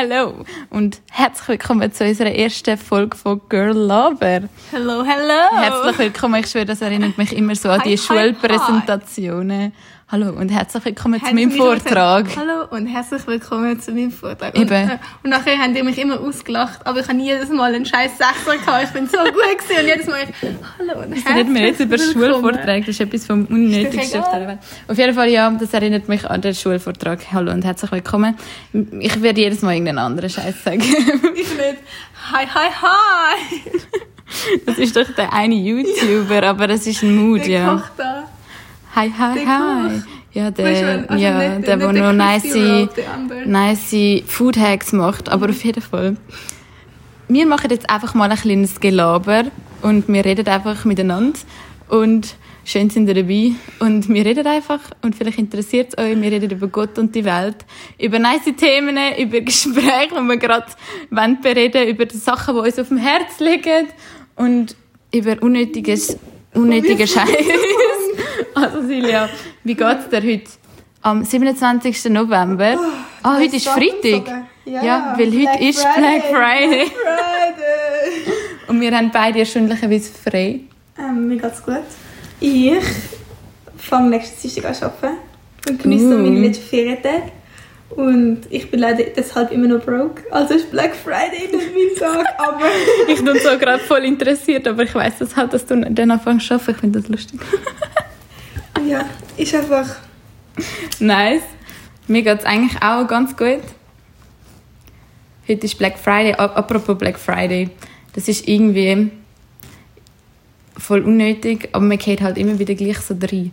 Hallo und herzlich willkommen zu unserer ersten Folge von Girl Lover. Hallo, hallo. Herzlich willkommen. Ich schwöre, das erinnert mich immer so an die Hi, hi, Schulpräsentationen. Hallo und herzlich willkommen zu meinem Vortrag. gesagt, Hallo und herzlich willkommen zu meinem Vortrag. Eben. Und, äh, und nachher haben die mich immer ausgelacht, aber ich habe jedes Mal einen scheiß Sechser gehabt. Ich bin so gut gewesen und jedes Mal ich, hallo und Wir reden wir jetzt über herzlich willkommen. Schulvorträge. Das ist etwas vom Unnötigsten auf der Welt. Auf jeden Fall, ja, das erinnert mich an den Schulvortrag. Hallo und herzlich willkommen. Ich werde jedes Mal irgendeinen anderen Scheiß sagen. Ich nicht. Hi, hi, hi. Das ist doch der eine YouTuber, aber das ist ein Mood, Der ja. Koch da. Hi, hi, hi. Ja, der, also ja, nicht- der, der der noch nice, nice Food Hacks macht. Aber auf jeden Fall. Wir machen jetzt einfach mal ein kleines Gelaber und wir reden einfach miteinander und schön sind ihr dabei und wir reden einfach und vielleicht interessiert es euch, wir reden über Gott und die Welt, über nice Themen, über Gespräche, die wir gerade bereden, über die Sachen, die uns auf dem Herz liegen und über unnötiges, unnötige Scheiß. Also Silja, wie geht's dir heute? Am 27. November. Ah, heute ist Freitag. Ja, Ja, weil heute ist Black Friday. Black Friday. Und wir haben beide erstaunlicherweise frei. Ähm, mir geht's gut. Ich fange nächsten Dienstag an zu arbeiten und genieße Uh. meine letzten Ferientage. Und ich bin leider deshalb immer noch broke. Also ist Black Friday nicht mein Tag, aber... Ich bin so gerade voll interessiert, aber ich weiss das halt, dass du dann anfängst zu arbeiten. Ich finde das lustig. ja, ist einfach... Nice. Mir geht's eigentlich auch ganz gut. Heute ist Black Friday. Apropos Black Friday. Das ist irgendwie voll unnötig, aber man geht halt immer wieder gleich so rein.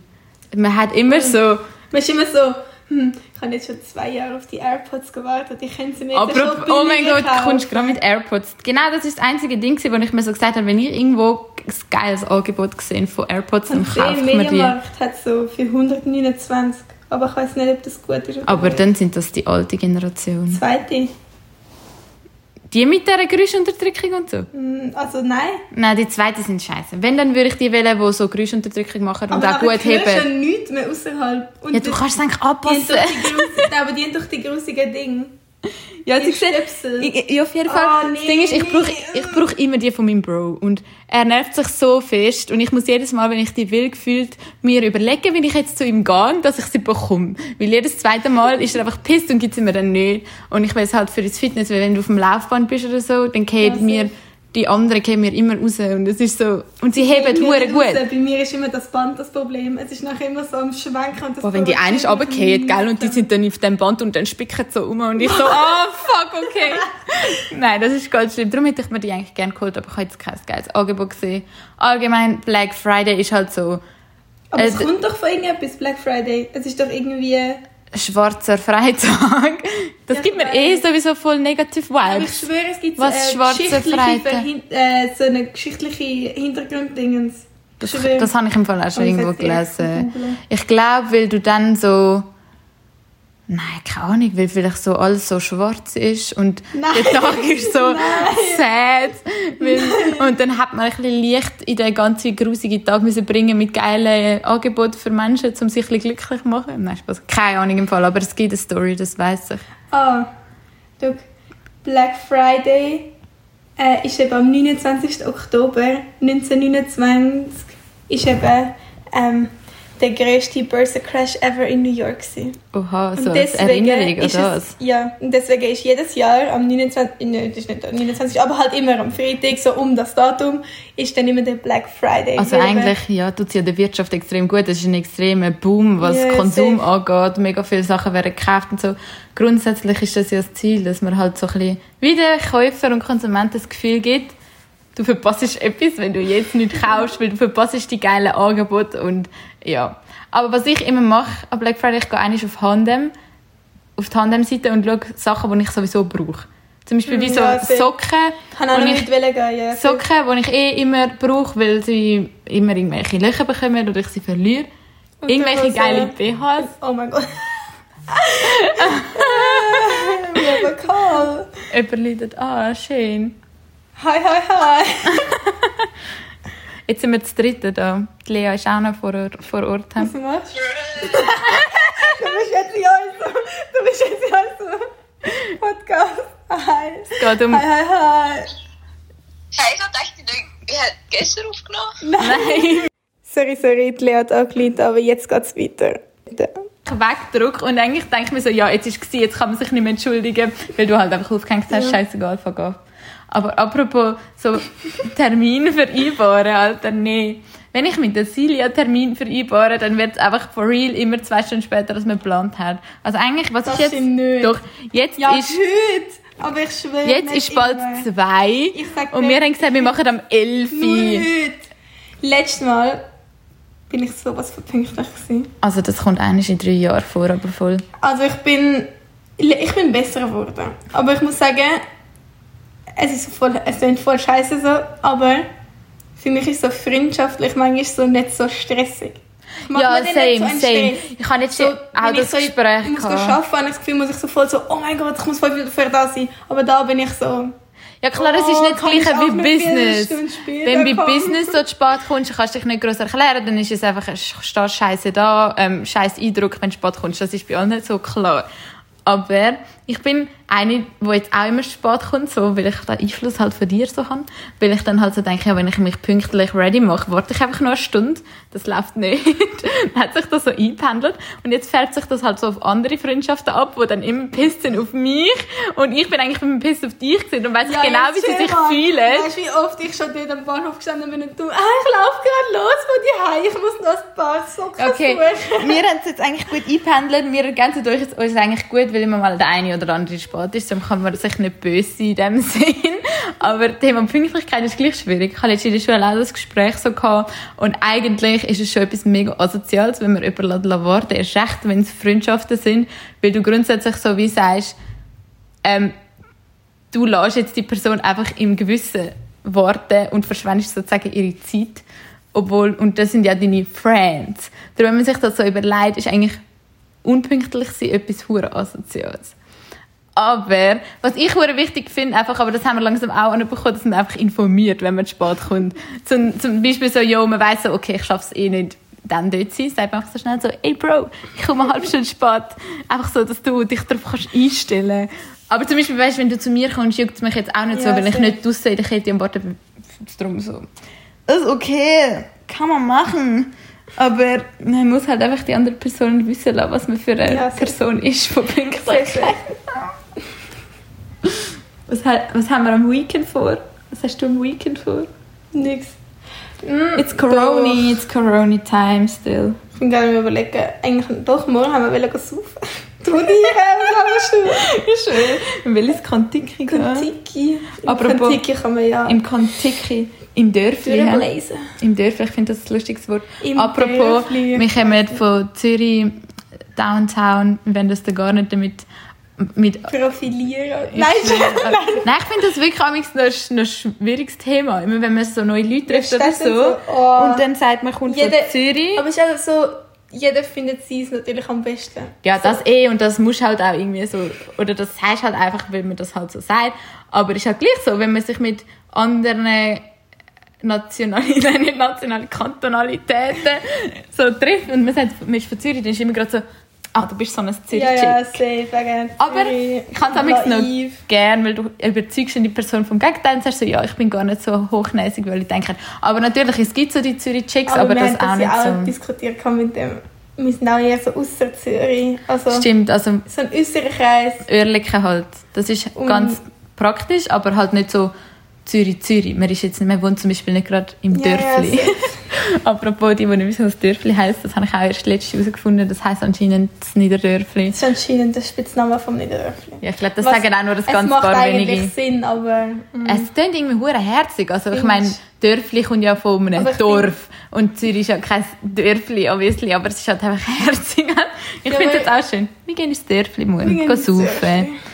Man hat immer so... Man ist immer so... Hm, ich habe jetzt schon zwei Jahre auf die AirPods gewartet. Ich könnte sie mir jetzt schon oh mein Gott, du kommst gerade mit AirPods. Genau, das ist das einzige Ding, wo ich mir so gesagt habe, wenn ich irgendwo geiles Angebot gesehen von AirPods, Und kaufe ich mir die. Hat so für 129. Aber ich weiß nicht, ob das gut ist. Aber nicht. dann sind das die alte Generation. Zweite. Die mit dieser Geräuschunterdrückung und so? Hm, Also nein. Nein, die zweite sind scheiße. Wenn, dann würde ich die wählen, die so Geräuschunterdrückung machen und auch nachher gut hörst du heben. ja nichts mehr außerhalb. Und Ja, du kannst es eigentlich anpassen. aber die haben doch die grusigen Dinge. Ja, Die Stöpsel. Ich- Ja, auf jeden Fall. Ah, das Ding ist, ich nee. brauche ich brauch immer die von meinem Bro. Und er nervt sich so fest. Und ich muss jedes Mal, wenn ich die will, gefühlt mir überlegen, wie ich jetzt zu ihm gehe, dass ich sie bekomme. Weil jedes zweite Mal ist er einfach pisst und gibt sie mir dann nicht. Und ich weiß halt für das Fitness, weil wenn du auf dem Laufband bist oder so, dann geht Ja, mir. Die anderen gehen mir immer raus. Und es ist so, und sie heben hure gut. raus. Bei mir ist immer das Band das Problem. Es ist nachher immer so am Schwenken. Und das Boah, wenn die eine provoziert runterfällt, mich gell, und die sind dann auf dem Band und dann spicken sie so um und ich so, ah, fuck, okay. Nein, das ist ganz schlimm. Darum hätte ich mir die eigentlich gerne geholt, aber ich habe jetzt kein geiles Angebot gesehen. Allgemein, Black Friday ist halt so Aber es Äh, kommt doch von irgendetwas, Black Friday. Es ist doch irgendwie... schwarzer Freitag. Das Ja, gibt mir eh sowieso voll negative Aber ich Vibes. schwöre, es gibt Was, so, schwarze geschichtliche Freitag? Verhin äh, so eine geschichtliche Hintergrunddingens. Das, das habe ich im Fall auch schon irgendwo dir, gelesen. Ich glaube, weil du dann so... Nein, keine Ahnung, weil vielleicht so alles so schwarz ist und Nein. der Tag ist so sad. Weil, und dann hat man ein bisschen Licht in den ganzen grusigen Tag müssen bringen mit geilen Angeboten für Menschen, um sich ein bisschen glücklich zu machen. Nein, Spaß. Keine Ahnung im Fall, aber es gibt eine Story, das weiß ich. Ah, schau. Black Friday äh, ist eben am 29. Oktober 1929 ist eben ähm, der grösste Börsencrash ever in New York gewesen. Oha, so Und als Erinnerung ist oder es, was? Ja, und deswegen ist jedes Jahr am 29. Nein, das ist nicht am 29. Aber halt immer am Freitag, so um das Datum, ist dann immer der Black Friday. Also eigentlich ja, tut es ja der Wirtschaft extrem gut. Es ist ein extremer Boom, was Ja, Konsum safe. angeht. Mega viele Sachen werden gekauft und so. Grundsätzlich ist das ja das Ziel, dass man halt so ein bisschen wie der Käufer und Konsument das Gefühl gibt, du verpasst etwas, wenn du jetzt nicht kaufst, weil du verpasst die geilen Angebote und ja. Aber was ich immer mache am Black Friday, ich gehe eigentlich auf Handem, auf die Handem-Seite und schaue Sachen, die ich sowieso brauche. Zum Beispiel wie so Ja. Socken, Ich kann auch ich- nicht gehen, ja. Socken, die ich eh immer brauche, weil sie immer irgendwelche Löcher bekommen oder ich sie verliere. Und Irgendwelche geile BHs. Oh mein Gott. Wie lokal. Jemand leidet, ah, schön. Hi, hi, hi. Jetzt sind wir das dritte da. Die Lea ist auch noch vor, vor Ort. Was machst du? du bist jetzt ja so. Du bist jetzt ja so. Podcast. Hi. Es geht um... Hi, hi, hi. Scheiße, dachte ich, ich hätte gestern aufgenommen. Nein. Sorry, sorry, die Lea hat angeleitet, aber jetzt geht's weiter. Bitte. Wegdruck und eigentlich denke ich mir so, ja, jetzt ist es jetzt kann man sich nicht mehr entschuldigen, weil du halt einfach aufgehängt hast, Ja. scheißegal, fuck off. Aber apropos so Termin vereinbaren, Alter, nee. Wenn ich mit der Silja einen Termin vereinbare, dann wird es einfach for real immer zwei Stunden später, als man geplant hat. Also eigentlich, was Das ist jetzt... nicht. Doch, jetzt Ja, ist... heute. Aber ich schwöre Jetzt ist bald immer. zwei und wir haben gesagt, wir machen am 11. Nur heute. Letztes Mal bin ich sowas von pünktlich gewesen. Also das kommt eigentlich in drei Jahren vor, aber voll. Also ich bin, ich bin besser geworden. Aber ich muss sagen, es ist so voll, es klingt voll scheiße so, aber für mich ist so freundschaftlich manchmal so nicht so stressig. Ja, same, nicht so same. Ich habe jetzt So, auch das so, Gespräch Ich muss gehabt. arbeiten, habe ich das Gefühl, muss ich so voll so, oh mein Gott, ich muss voll wieder für da sein. Aber da bin ich so, Ja klar, es ist Oh, nicht das gleiche wie Business. Wenn bei kommen? Business so zu spät kommst, kannst du dich nicht groß erklären, dann ist es einfach, stehst scheiße da, ähm, scheiß Eindruck, wenn du spät kommst. Das ist bei allen nicht so klar. Aber ich bin eine, die jetzt auch immer spät kommt, so, weil ich den Einfluss halt von dir so habe. Weil ich dann halt so denke, ja, wenn ich mich pünktlich ready mache, warte ich einfach noch eine Stunde. Das läuft nicht. dann hat sich das so eingependelt. Und jetzt fährt sich das halt so auf andere Freundschaften ab, die dann immer pisst sind auf mich. Und ich bin eigentlich immer pisst auf dich gewesen und weiss Ja, genau, wie sie sich mal. fühlen. Weißt du, wie oft ich schon dort am Bahnhof gestanden bin und du, ah, ich laufe gerade los von dir heim, ich muss noch ein paar Socken Okay, suchen. wir haben es jetzt eigentlich gut eingependelt. Wir ergänzen euch jetzt uns eigentlich gut, weil immer mal der eine oder andere spät ist. Darum kann man sich nicht böse sein in dem Sinn. Aber das Thema Pünktlichkeit ist gleich schwierig. Ich hatte jetzt in der Schule auch das Gespräch so gehabt. Und eigentlich ist es schon etwas mega Asoziales, wenn man warten lässt. Erst recht, wenn es Freundschaften sind. Weil du grundsätzlich so wie sagst, ähm, du lässt jetzt die Person einfach im Gewissen warten und verschwendest sozusagen ihre Zeit. Obwohl, und das sind ja deine Friends. Darum, wenn man sich das so überlegt, ist eigentlich unpünktlich sein etwas hure asoziales. Aber, was ich hure wichtig finde, einfach, aber das haben wir langsam auch anbekommen, dass man einfach informiert, wenn man zu spät kommt. Zum, zum Beispiel so, jo, man weiss so, okay, ich schaff's eh nicht, dann dort zu sein, sagt man einfach so schnell so, ey Bro, ich komme eine halbe Stunde spät. Einfach so, dass du dich darauf kannst einstellen Aber zum Beispiel, weißt, wenn du zu mir kommst, juckt es mich jetzt auch nicht so, Ja, weil ich nicht draussen in der Kette am bin. Darum so. Das ist okay, kann man machen. Aber man muss halt einfach die andere Person wissen lassen, was man für eine Ja. Person ist von Sehr, sehr. Was, was haben wir am Weekend vor? Was hast du am Weekend vor? Nix. Mm, It's Corona, doch. it's Corona time still. Ich bin gerade überlegen, eigentlich, doch, morgen haben wir wollen saufen. Dir, was haben wir Ist schön. Welches Kontiki gehen? Kontiki. Im Apropos- Kontiki kann man ja Im Kontiki, im Dörfli. Im Dörfli, ich finde das ein lustiges Wort. Im Apropos, Dörfli. wir kommen von Zürich, Downtown, wenn das da gar nicht damit mit Profilieren. Ich Nein, schwöre. nein. Nein, ich finde das wirklich noch ein ein schwieriges Thema. Immer wenn man so neue Leute trifft oder so. so, oh. Und dann sagt man, kommt Jeder- von Zürich. Aber es ist also so, jeder findet sie es natürlich am besten. Ja, das eh und das muss halt auch irgendwie so, oder das heißt halt einfach, weil man das halt so sagt. Aber es ist halt gleich so, wenn man sich mit anderen Nationalitäten, nicht nationale Kantonalitäten so trifft und man sagt, man ist von Zürich, dann ist immer gerade so, ah, du bist so ein zürich Ja, ja, safe, wegen Aber ich kann es amigs noch naiv. gern, weil du überzeugst die Person vom Gegenteil und sagst so, ja, ich bin gar nicht so hochnäsig, weil ich denke, aber natürlich, es gibt so die Zürich-Chicks, aber, wir das auch nicht ja auch so. diskutiert gehabt mit dem. Wir sind auch eher so ausser Zürich. Also Stimmt, also so ein Österreich-Kreis. Oerlikon halt. Das ist Und- ganz praktisch, aber halt nicht so Zürich, Zürich. Man, ist jetzt, man wohnt zum Beispiel nicht gerade im Ja, ja, Dörfli. safe. Apropos, die, die nicht wissen, was Dörfli heisst, das habe ich auch erst letztes herausgefunden. Das heisst anscheinend das Niederdörfli. Das ist anscheinend der Spitzname vom Niederdörfli. Ja, ich glaube, das Was- sagen auch nur das es ganz macht paar eigentlich wenige. Sinn, aber... mm. Es klingt irgendwie hure herzig. Also ich meine, Dörfli kommt ja von einem Dorf. Und Zürich ist ja kein Dörfli, obviously, aber es ist halt einfach herzig. Ich Ja, finde das auch schön. Wir gehen ins Dörfli morgen, gehen saufen.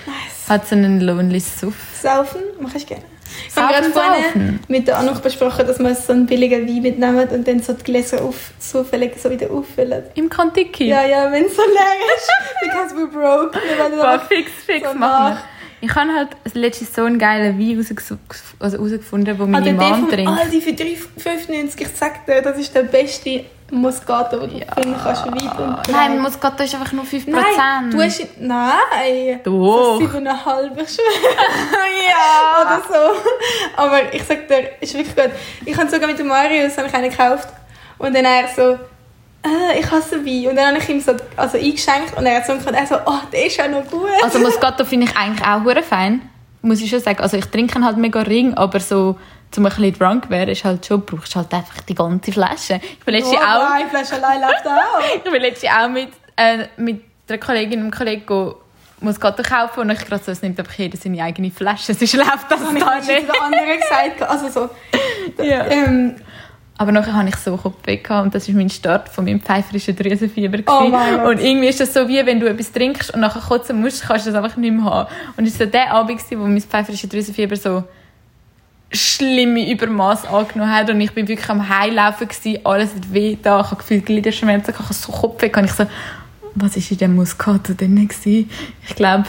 Nice. Hat so einen lonely Suff. Saufen mache ich gerne. Ich habe gerade vorhin saufen. mit der Anuk besprochen, dass wir so einen billigen Wein mitnehmen und dann so die Gläser auf, zufällig so wieder auffüllen. Im Kontiki. Ja, ja, wenn es so leer ist, because we're broke. Wir Boah, fix, fix so machen Ich habe halt letztens so einen geilen Wein rausgesu- also den meine Also Mom trinkt. Aldi für 3,95, ich sag dir, das ist der beste Moscato, den du finden kannst, breit. Nein, Moscato ist einfach nur 5%. Nein, du hast... Nein! Doch. So 7,5, ich ja! Oder so. Aber ich sag dir, ist wirklich gut. Ich habe sogar mit dem Marius habe ich einen gekauft. Und dann er so... Äh, ich hasse Wein. Und dann habe ich ihm so also eingeschenkt und er hat so gesagt, er so, oh, der ist ja noch gut. Also Moscato finde ich eigentlich auch hure fein, muss ich schon sagen. Also ich trinke halt mega ring, aber so zum ein bisschen drunk werden ist halt schon, brauchst halt einfach die ganze Flasche. Ich bin letztens oh, auch, nein, Flasche allein läuft auch. ich bin letztens auch mit, äh, mit einer Kollegin und einem Kollegen go Moscato kaufen und ich gerade so, es nimmt einfach jeder seine eigene Flasche, sonst läuft das habe ich gar letztens zu nicht. den anderen gesagt. Also so... Ja. Ähm, Aber nachher hatte ich so Kopfweh und das war mein Start von meinem pfeiferischen Drüsenfieber. Oh. Und irgendwie ist das so, wie wenn du etwas trinkst und nachher kotzen musst, kannst du das einfach nicht mehr haben. Und es war so der Abend, wo mein pfeiferische Drüsenfieber so schlimme Übermaß angenommen hat und ich bin wirklich am Heilaufen gewesen, alles hat weh da, ich habe gefühlt Gliederschmerzen, ich habe so Kopfweh, gehabt. ich so, was ist in dem Muscato drin gewesen? Ich glaube,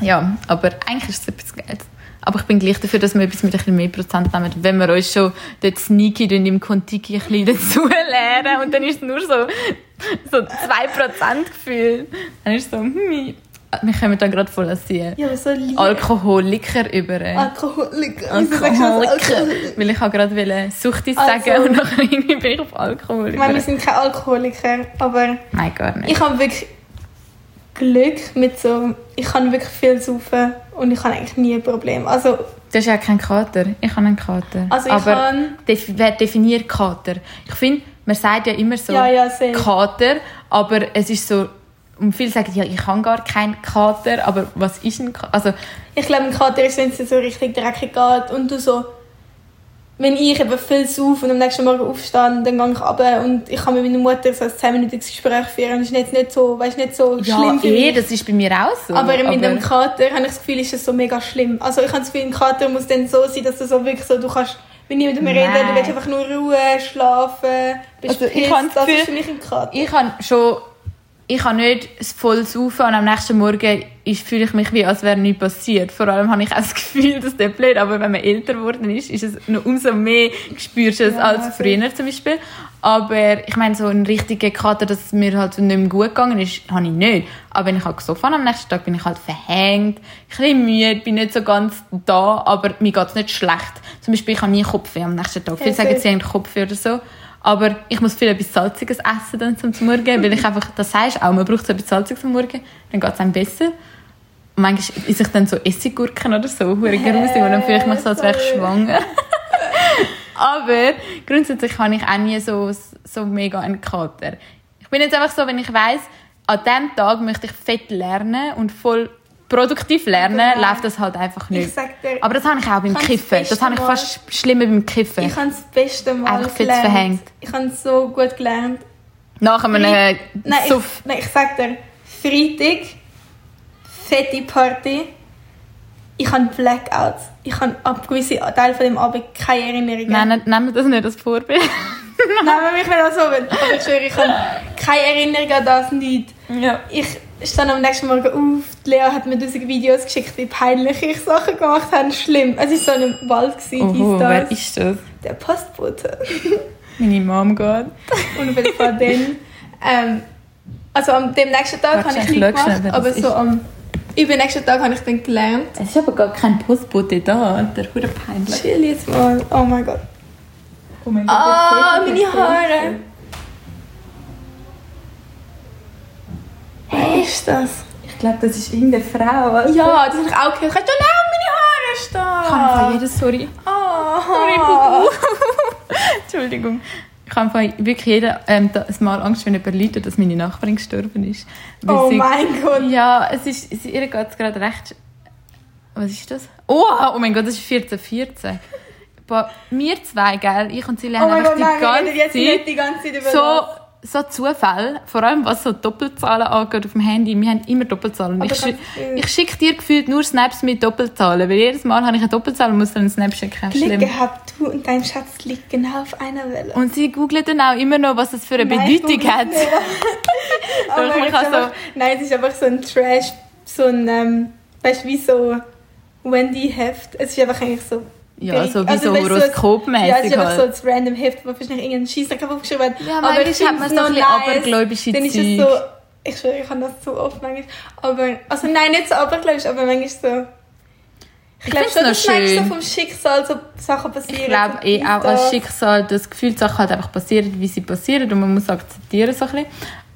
ja, aber eigentlich ist es etwas Geiles. Aber ich bin gleich dafür, dass wir etwas mit ein bisschen mehr Prozent nehmen. Wenn wir uns schon dort sneaky tun, im Kontiki ein bisschen dazu lernen und dann ist es nur so, so 2% gefühlt. Dann ist es so, hm, wir kommen da gerade voll als ja, so lieb. Alkoholiker über. Alkoholiker. Alkoholiker. Alkoholiker? Weil ich habe gerade Suchtis Also- sagen und nachher irgendwie bin ich auf Alkohol Ich meine, wir sind keine Alkoholiker, aber Nein, gar nicht. ich habe wirklich Glück mit so... Ich kann wirklich viel saufen und ich habe eigentlich nie ein Problem. Also, Das ist ja kein Kater. Ich habe einen Kater. Also ich Aber kann- wer definiert Kater? Ich finde, man sagt ja immer so Ja, ja. Kater, aber es ist so, und viele sagen, ja, ich habe gar keinen Kater, aber was ist ein Kater? Also, ich glaube, ein Kater ist, wenn es dir so richtig dreckig geht und du so... Wenn ich eben viel saufe und am nächsten Morgen aufstehe, dann gehe ich runter und ich kann mit meiner Mutter so ein 10-minütiges Gespräch führen. Das ist jetzt nicht so, weißt, nicht so ja, schlimm für eh, mich. das ist bei mir auch so. Aber mit dem Kater habe ich das Gefühl, ist es so mega schlimm. Also ich habe das Gefühl, ein Kater muss dann so sein, dass du so wirklich so, du kannst mit niemandem reden, Nein. du willst einfach nur Ruhe, schlafen, bist Also ich pissed. das das ist Gefühl- für mich ein Kater. ich habe schon ich kann nicht voll saufen und am nächsten Morgen ist, fühle ich mich wie, als wäre nichts passiert. Vor allem habe ich auch das Gefühl, dass der blöd, aber wenn man älter geworden ist, ist es noch umso mehr, spürst du es Ja, als früher zum Beispiel. Aber ich meine, so ein richtiger Kater, dass es mir halt nicht mehr gut gegangen ist, habe ich nicht. Aber wenn ich halt gesoffen habe, am nächsten Tag bin ich halt verhängt, ein bisschen müde, bin nicht so ganz da, aber mir geht es nicht schlecht. Zum Beispiel, ich habe nie Kopfweh am nächsten Tag. Viele sagen, sie haben Kopfweh oder so. Aber ich muss viel etwas Salziges essen dann zum Morgen, weil ich einfach, das heißt auch, man braucht so etwas Salziges am Morgen, dann geht es einem besser. Und manchmal esse ich dann so Essiggurken oder so, hure grusig, und dann fühle ich mich so, als wäre ich schwanger. Aber grundsätzlich habe ich auch nie so, so mega einen Kater. Ich bin jetzt einfach so, wenn ich weiss, an diesem Tag möchte ich fett lernen und voll produktiv lernen, Genau. läuft das halt einfach Ich nicht. dir, Aber das habe ich auch beim Kannst Kiffen. Das beste habe ich fast schlimmer beim Kiffen. ich habe das beste Mal Einfach viel gelernt. verhängt. Ich habe es so gut gelernt. Nach einem Nein, Suff. ich, nein, ich sag dir, Freitag, fette Party. Ich habe Blackouts. Ich habe ab gewissen Teil von dem Abend keine Erinnerungen. Nein, nehmen wir das nicht als Vorbild. Nein, wenn mich nicht so will. Aber ich schwöre, ich habe keine Erinnerung an das nicht. ja. Ich stand am nächsten Morgen auf. Die Lea hat mir tausend Videos geschickt, wie peinlich ich Sachen gemacht habe. Schlimm. Es war so in einem Wald. Gewesen, Oh, dies, wer ist das? Der Postbote. Meine Mom geht. Und jeden Fall dann. Ähm, also am dem nächsten Tag habe ich ich nicht schnell, gemacht, das aber so ist. am übernächsten Tag habe ich dann gelernt. Es ist aber gar kein Postbote da. Der hure peinlich. Chill jetzt mal. Oh mein Gott. Oh mein Ah, meine Haare. Wer ist das? Ich glaube, das ist irgendeine Frau. Alter. Ja, das habe ich auch gehört. Kannst du lange meine Haare stehen? Ich kann jedes, sorry. Oh. Entschuldigung. Ich habe wirklich jeder, ähm, da- ein Mal Angst, wenn jemand läutet, dass meine Nachbarin gestorben ist. Weil oh sie- mein Gott. Ja, es ist, es, ihr geht es gerade recht... Was ist das? Oh, oh mein Gott, das ist 14, 14. Boah, wir zwei, gell, ich und sie Oh lernen mein einfach Gott, nein, die wir ganze Zeit nicht die ganze Zeit über so, das. So Zufälle, vor allem was so Doppelzahlen angeht auf dem Handy. Wir haben immer Doppelzahlen. Aber Ich, viel. ich schicke dir gefühlt nur Snaps mit Doppelzahlen, weil jedes Mal habe ich eine Doppelzahl und muss dann einen Snap schicken. Glück Schlimm. gehabt, du und dein Schatz liegt genau auf einer Welle. Und sie googelt dann auch immer noch, was das für eine Nein, ich Bedeutung hat. nicht. Aber Doch, man es ist kann so- einfach, nein, es ist einfach so ein Trash, so ein, ähm, weißt du, wie so Wendy-Heft. Es ist einfach eigentlich so. Ja, so wie Also, so du, so- Ja, es horoskopmäßig ist einfach so halt. ein random Heft, wo wahrscheinlich irgendein Scheissdreck aufgeschrieben hat. Ja, aber ich hat man so ein bisschen abergläubische Dann ist es so, ich schwöre, ich habe das so oft manchmal. Aber, also nein, nicht so abergläubisch, aber manchmal so. Ich, Ich glaube schon, dass manchmal so schön. vom Schicksal so Sachen passieren. Ich glaube eh auch als das. Schicksal, dass Gefühlssachen halt einfach passieren, wie sie passieren und man muss akzeptieren so ein bisschen.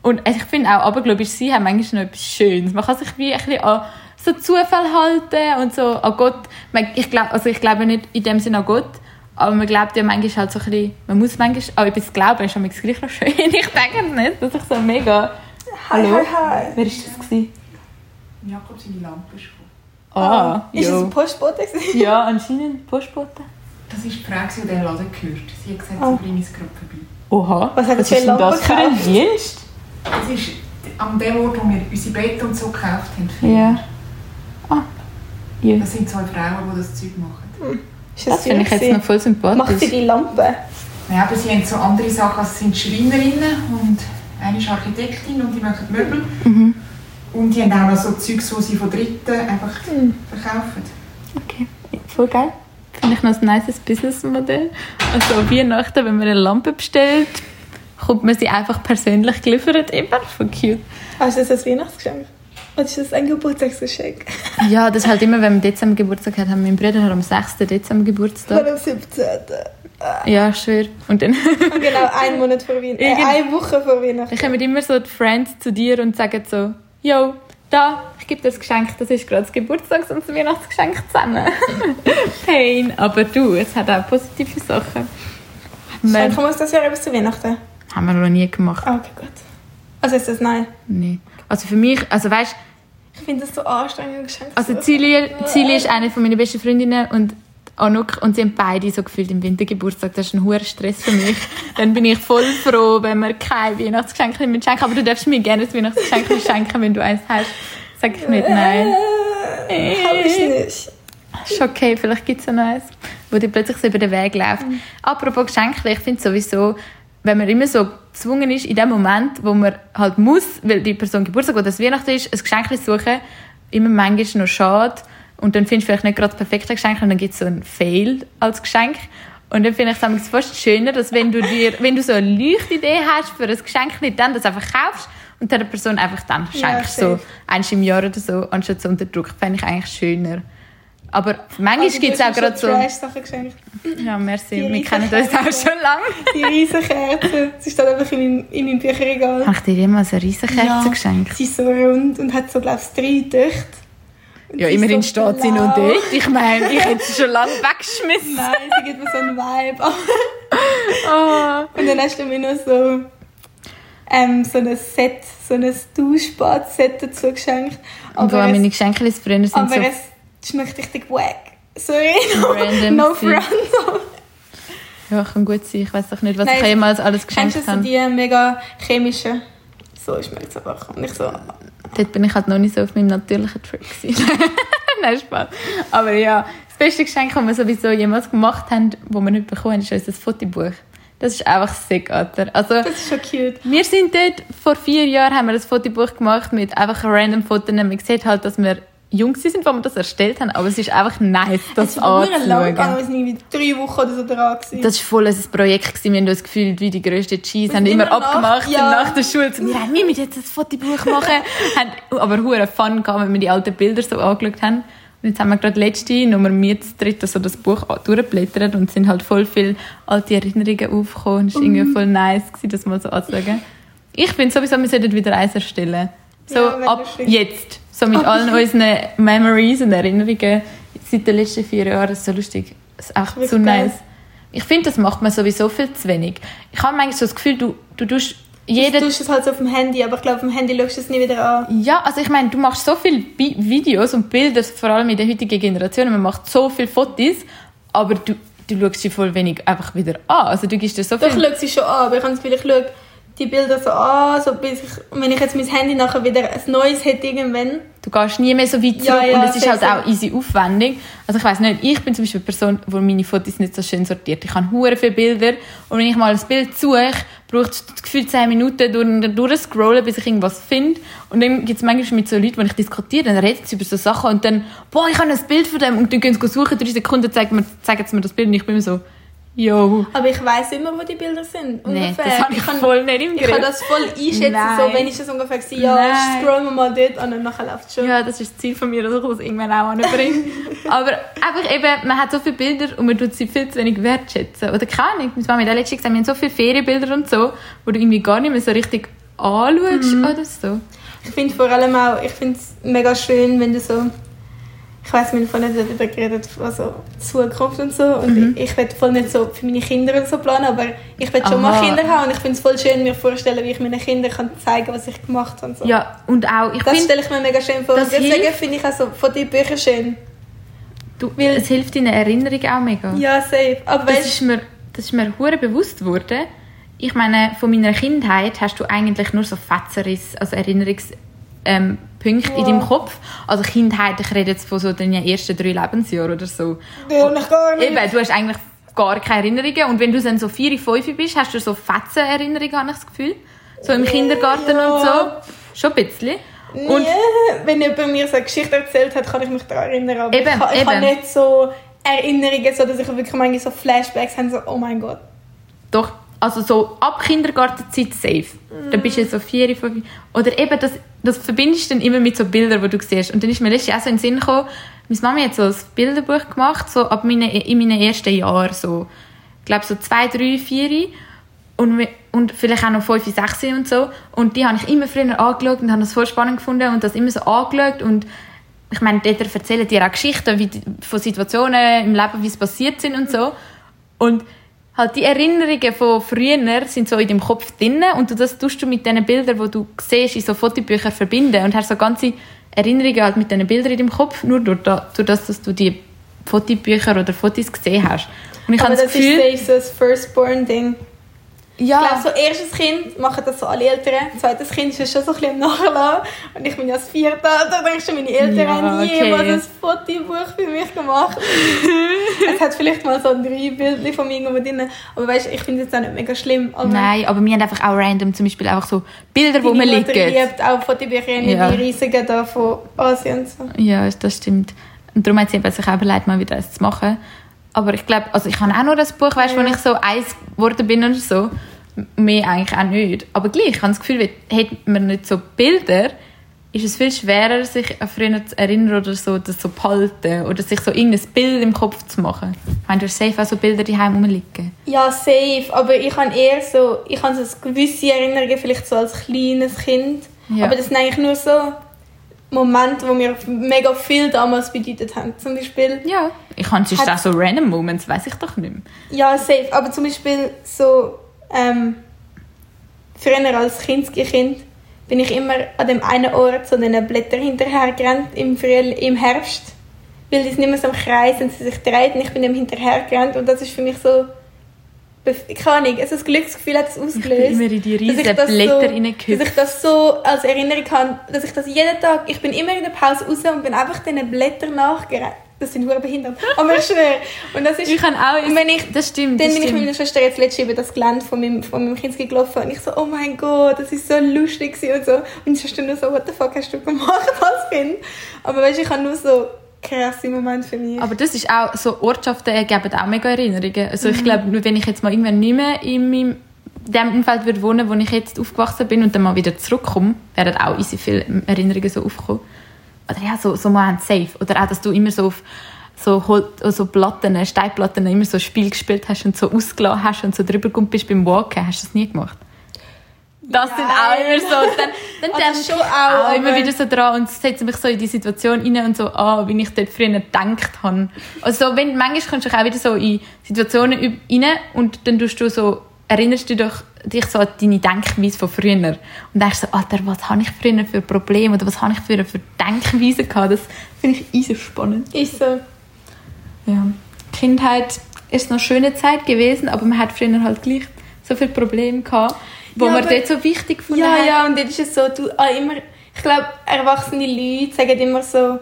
Und ich finde auch, abergläubisch sie haben manchmal noch etwas Schönes. Man kann sich wie ein bisschen an so Zufall halten und so an Gott. Man- Ich glaube, also ich glaube nicht in dem Sinne an Gott, aber man glaubt ja manchmal halt so ein bisschen, man muss manchmal an etwas glauben, ist manchmal gleich noch schön. Ich denke nicht, dass ich so mega... Hi, Hallo? hi, hi. Wer ist das gewesen? Jakob, seine Lampe ist gekommen. Ah, Ist es jo. ein Postbote? gewesen? Ja, anscheinend Postbote. Das ist die Frage, die der Laden gehört. Sie hat gesagt, Ah. sie bringt es gerade vorbei. Oha, Was hat was ist denn das für ein Dienst? Das ist an dem Ort, wo wir unsere Betten und so gekauft haben. Ja. Ja. Das sind zwei Frauen, die das Zeug machen. Ist Das finde ich jetzt noch voll Macht sie sympathisch. die Lampe? Nein, aber sie haben so andere Sachen. Also sie sind Schreinerinnen und eine ist Architektin und die machen Möbel. Mhm. Und die haben auch noch so Zeugs, die sie von Dritten einfach Mhm. verkaufen. Okay, voll geil. Finde ich noch ein nices Businessmodell. Also Weihnachten, wenn man eine Lampe bestellt, kommt man sie einfach persönlich geliefert. Immer voll cute. Ah, ist das ein Weihnachtsgeschenk? Oder ist das ein Geburtstagsgeschenk? Ja, das ist halt immer, wenn man Dezember Geburtstag hat, haben mein Bruder hat am 6. Dezember Geburtstag. Oder am 17. Ja, ich schwöre. Und dann Und genau einen Monat vor Weihnachten. Äh, eine Woche vor Weihnachten. dann kommen immer so die Friends zu dir und sagen so, «Yo, da, ich gebe dir das Geschenk, das ist gerade das Geburtstags- und das Weihnachtsgeschenk zusammen.» Pain. Aber du, es hat auch positive Sachen. Schenken Wir, wir uns das Jahr etwas zu Weihnachten? haben wir noch nie gemacht. Ah, okay, gut. Also ist das nein? Nee. Also für mich, also weißt Ich finde das so anstrengend, Geschenke also zu Zili, Zili ist eine von meinen besten Freundinnen und Anuk und sie haben beide so gefühlt im Wintergeburtstag. Das ist ein hoher Stress für mich. Dann bin ich voll froh, wenn wir kein Weihnachtsgeschenk mehr schenken. Aber du darfst mir gerne ein Weihnachtsgeschenk schenken, wenn du eins hast. Sag ich nicht nein. Äh, Habe ich nicht. Ist okay, vielleicht gibt es ja noch eins, wo dir plötzlich so über den Weg läuft. Apropos Geschenke, ich finde sowieso, wenn man immer so gezwungen ist, in dem Moment, wo man halt muss, weil die Person Geburtstag oder das Weihnachten ist, ein Geschenk zu suchen, immer manchmal noch schade. Und dann findest du vielleicht nicht gerade das perfekte Geschenk und dann gibt es so ein Fail als Geschenk. Und dann finde ich es fast schöner, dass wenn du dir, wenn du so eine Leuchtidee hast für ein Geschenk, nicht dann das einfach kaufst und der Person einfach dann Ja, schenkst. so safe. eins im Jahr oder so, anstatt so unter Druck. Fände ich eigentlich schöner. Aber manchmal Also, gibt es auch gerade so... Trash-Sachen geschenkt. Ja, merci. Die Wir kennen uns auch schon lange. Die Riesenkerze. Sie steht einfach in meinem, in meinem Bücherregal. Habe ich dir jemals eine Riesenkerze Ja. geschenkt? Sie ist so rund und hat so, glaube ich, drei Töchter. Und Ja, immerhin so steht sie noch dort. Ich meine, ich hätte sie schon lange weggeschmissen. Nein, sie gibt mir so einen Vibe. Oh. Und dann hast du mir noch so, ähm, so ein Set, so ein Duschbad-Set dazu geschenkt. Und Aber, wo meine es, Geschenkelisfreunde sind so... es schmeckt richtig wack. Sorry, no, no front. Ja, kann gut sein. Ich weiß doch nicht, was Nein, ich jemals alles Kennst geschenkt du so habe. die mega chemischen? So schmeckt es einfach. Und ich so, Dort bin ich halt noch nicht so auf meinem natürlichen Trip gewesen. Nein, Spaß. Aber ja, das beste Geschenk, das wir sowieso jemals gemacht haben, das wir nicht bekommen haben, ist unser Fotobuch. Das ist einfach sick, Alter. Also, das ist schon cute. wir sind dort, vor vier Jahren haben wir das Fotobuch gemacht mit einfach random Fotos. Man sieht halt, dass wir jung sind, als wir das erstellt haben, aber es ist einfach nice, das Es war verdammt lang gegangen, anzuschauen. wir sind irgendwie drei Wochen oder so dran gewesen. Das war voll ein Projekt. Gewesen. Wir haben uns gefühlt wie die grössten Cheese. Wir haben immer abgemacht ja. nach der Schule. So, wir haben nie mit jetzt ein Fotobuch machen. haben aber hure Fun gehabt, wenn wir die alten Bilder so angeschaut haben. Und jetzt haben wir gerade letzte Nummer mir zu dritt so das Buch durchgeblättert und es sind halt voll viele alte Erinnerungen aufgekommen. Es war Mhm. irgendwie voll nice, gewesen, das mal so anzuschauen. Ich finde sowieso, wir sollten wieder eins erstellen. So Ja, ab jetzt. So mit allen unseren Memories und Erinnerungen seit den letzten vier Jahren. Das ist so lustig. Das ist echt Wirklich so geil. nice. Ich finde, das macht man sowieso viel zu wenig. Ich habe manchmal so das Gefühl, du, du tust jeder... Du tust es halt so auf dem Handy, aber ich glaube, auf dem Handy schaust du es nie wieder an. Ja, also ich meine, du machst so viele Bi Videos und Bilder, vor allem in der heutigen Generation, man macht so viele Fotos, aber du, du schaust sie voll wenig einfach wieder an. Also du gibst dir so Doch, ich viel... schaue sie schon an, aber ich habe das Gefühl, ich schaue die Bilder so an, so bis ich, wenn ich jetzt mein Handy nachher wieder ein neues hätte irgendwann, Du gehst nie mehr so weit zurück Ja, ja, und es ist halt safe. auch easy aufwendig. Also ich weiß nicht, ich bin zum Beispiel eine Person, die meine Fotos nicht so schön sortiert. Ich habe hure viele Bilder und wenn ich mal ein Bild suche, braucht es gefühlt 10 Minuten durch, durchscrollen, bis ich irgendwas finde. Und dann gibt es manchmal mit so Leuten, wenn ich diskutiere, dann reden sie über so Sachen und dann, boah, ich habe ein Bild von dem und dann gehen sie suchen, drei Sekunden zeigen, mir, zeigen sie mir das Bild und ich bin immer so, yo. Aber ich weiss immer, wo die Bilder sind. Nee, Ungefähr. das habe ich kann, voll nicht im ich kann Griff. das voll einschätzen, Nein. so, wenn ich das ungefähr sehe, ja, Nein. scrollen wir mal dort und nachher läuft es schon. Ja, das ist das Ziel von mir, dass ich das irgendwann auch anbringe. Aber einfach eben, man hat so viele Bilder und man tut sie viel zu wenig wertschätzen. Oder keine Ahnung, meine Mama hat letztens gesagt, wir haben so viele Ferienbilder und so, wo du irgendwie gar nicht mehr so richtig anschaust Mhm. oder so. Ich finde vor allem auch, ich finde es mega schön, wenn du so, ich weiss, meine Freundin hat darüber geredet, also Zukunft und so. Und Mhm. ich, ich will voll nicht so für meine Kinder und so planen, aber ich will schon mal. Kinder haben und ich finde es voll schön, mir vorstellen, wie ich meinen Kindern kann zeigen kann, was ich gemacht habe. Und so. Ja, und auch, ich Das stelle ich mir mega schön vor. das Und deswegen finde ich auch so von den Büchern schön. du, es hilft deiner Erinnerung auch mega. Ja, safe. Aber das weißt ist mir, das ist mir hure bewusst geworden. Ich meine, von meiner Kindheit hast du eigentlich nur so Fetzerisse, also Erinnerungspunkte ähm, Punkte in Ja. deinem Kopf. Also Kindheit, ich rede jetzt von so den ersten drei Lebensjahren oder so. Ja, noch gar nicht. Eben, du hast eigentlich gar keine Erinnerungen und wenn du dann so vier, fünf bist, hast du so Fetzen-Erinnerungen, habe ich das Gefühl. So im Kindergarten Ja. und so. Schon ein bisschen. Und Nie. Wenn jemand mir so eine Geschichte erzählt hat, kann ich mich daran erinnern. Aber Eben, ich, ha- ich eben. habe nicht so Erinnerungen, so dass ich wirklich manchmal so Flashbacks habe, so oh mein Gott. Doch, also so ab Kindergartenzeit safe. Dann bist du so vier, fünf. Oder eben, das, das verbindest du dann immer mit so Bildern, die du siehst. Und dann ist mir letztens auch so in den Sinn gekommen, meine Mama hat so ein Bilderbuch gemacht, so ab meine, in meinen ersten Jahren, so, ich glaube so zwei, drei, vier. Und, und vielleicht auch noch fünf, sechs und so. Und die habe ich immer früher angeschaut und habe das voll spannend gefunden und das immer so angeschaut. Und ich meine, dort erzählen dir auch Geschichten wie, von Situationen im Leben, wie es passiert sind und so. Und halt die Erinnerungen von früher sind so in deinem Kopf drin und du, das tust du mit den Bildern, die du siehst, in so Fotobüchern verbinden und hast so ganze Erinnerungen halt mit diesen Bildern in deinem Kopf, nur durch, da- durch das, dass du die Fotobücher oder Fotos gesehen hast. Und ich Aber habe das das Gefühl... ist safe so ein Firstborn-Ding. Ich ja, glaube, so erstes Kind machen das so alle Eltern. Zweites Kind ist schon so ein bisschen Nachlassen. Und ich bin ja das vierte. Da denkst du, meine Eltern Ja, haben okay. jemals ein Fotobuch für mich gemacht. es hat vielleicht mal so drei Bilder von mir irgendwo drin. Aber weißt du, ich finde es auch nicht mega schlimm. Aber nein, aber wir haben einfach auch random zum Beispiel einfach so Bilder, wo Deine wir Mutter liegen. liebt auch Fotobücher, Ja. die riesigen da von Asien so. Ja, das stimmt. Und darum hat sie eben sich auch überlegt, mal wieder eins zu machen. Aber ich glaube, also ich habe auch nur das Buch, weißt, wo Ja. ich so eins geworden bin oder so. Mehr eigentlich auch nicht. Aber gleich, ich habe das Gefühl, wenn- hätte man nicht so Bilder, ist es viel schwerer, sich an früher zu erinnern oder so, das so behalten. Oder sich so irgendein Bild im Kopf zu machen. Ich meine, du hast safe auch so Bilder die rumliegen. Ja, safe. Aber ich habe eher so, ich habe so gewisse Erinnerungen, vielleicht so als kleines Kind. Ja. Aber das sind eigentlich nur so Momente, die mir mega viel damals bedeutet haben. Zum Beispiel, Ja. Ich habe sonst Hat- auch so random Moments, weiß ich doch nicht mehr. ja, safe. Aber zum Beispiel so, ähm, früher als Kindskind bin ich immer an dem einen Ort so den Blättern hinterher gerannt im, Frühl im Herbst. Weil die sind immer so im Kreis und sie sich drehen und ich bin dem hinterher gerannt. Und das ist für mich so, keine Ahnung, also das Glücksgefühl hat es Ich bin ausgelöst. immer in die riesen das Blätter so. Dass ich das so als Erinnerung habe, dass ich das jeden Tag, ich bin immer in der Pause raus und bin einfach diesen Blättern nachgerannt. Das sind nur behindert. Aber ich schwöre. Und das ist, Ich kann auch... und wenn ich, das stimmt, dann das bin ich mit stimmt. meiner Schwester jetzt letztens über das Gelände von meinem, von meinem Kind gelaufen und ich so, oh mein Gott, das ist so lustig und so. Und die Schwester nur so, what the fuck hast du gemacht als Kind? Aber weißt du, ich habe nur so krasse Momente für mich. Aber das ist auch, so Ortschaften ergeben auch mega Erinnerungen. Also Mhm. ich glaube, nur wenn ich jetzt mal irgendwann nicht mehr in meinem dem Umfeld würde wohnen, wo ich jetzt aufgewachsen bin und dann mal wieder zurückkomme, werden auch easy viele Erinnerungen so aufkommen. Oder ja, so, so Momente safe. Oder auch, dass du immer so auf so, Hol so Platten, Steinplatten immer so Spiel gespielt hast und so ausgelassen hast und so drüber gekommen bist beim Walken. Hast du das nie gemacht? Das sind auch immer so. Dann, dann Ah, denke ich schon auch, auch immer wieder so dran und setze mich so in die Situation rein und so an, wie ich dort früher gedacht habe. Also wenn, manchmal kommst du auch wieder so in Situationen rein und dann tust du so, erinnerst du dich, dich so an deine Denkweise von früher. Und denkst so, Alter, was habe ich früher für Probleme oder was habe ich früher für Denkweisen gehabt? Das finde ich easy spannend. ist so. Ja. Kindheit ist noch eine schöne Zeit gewesen, aber man hat früher halt gleich so viele Probleme gehabt, wo Ja, man aber- dort so wichtig gefunden Ja, hat. ja, und dann ist es so, du, ah, immer, ich glaube, erwachsene Leute sagen immer so,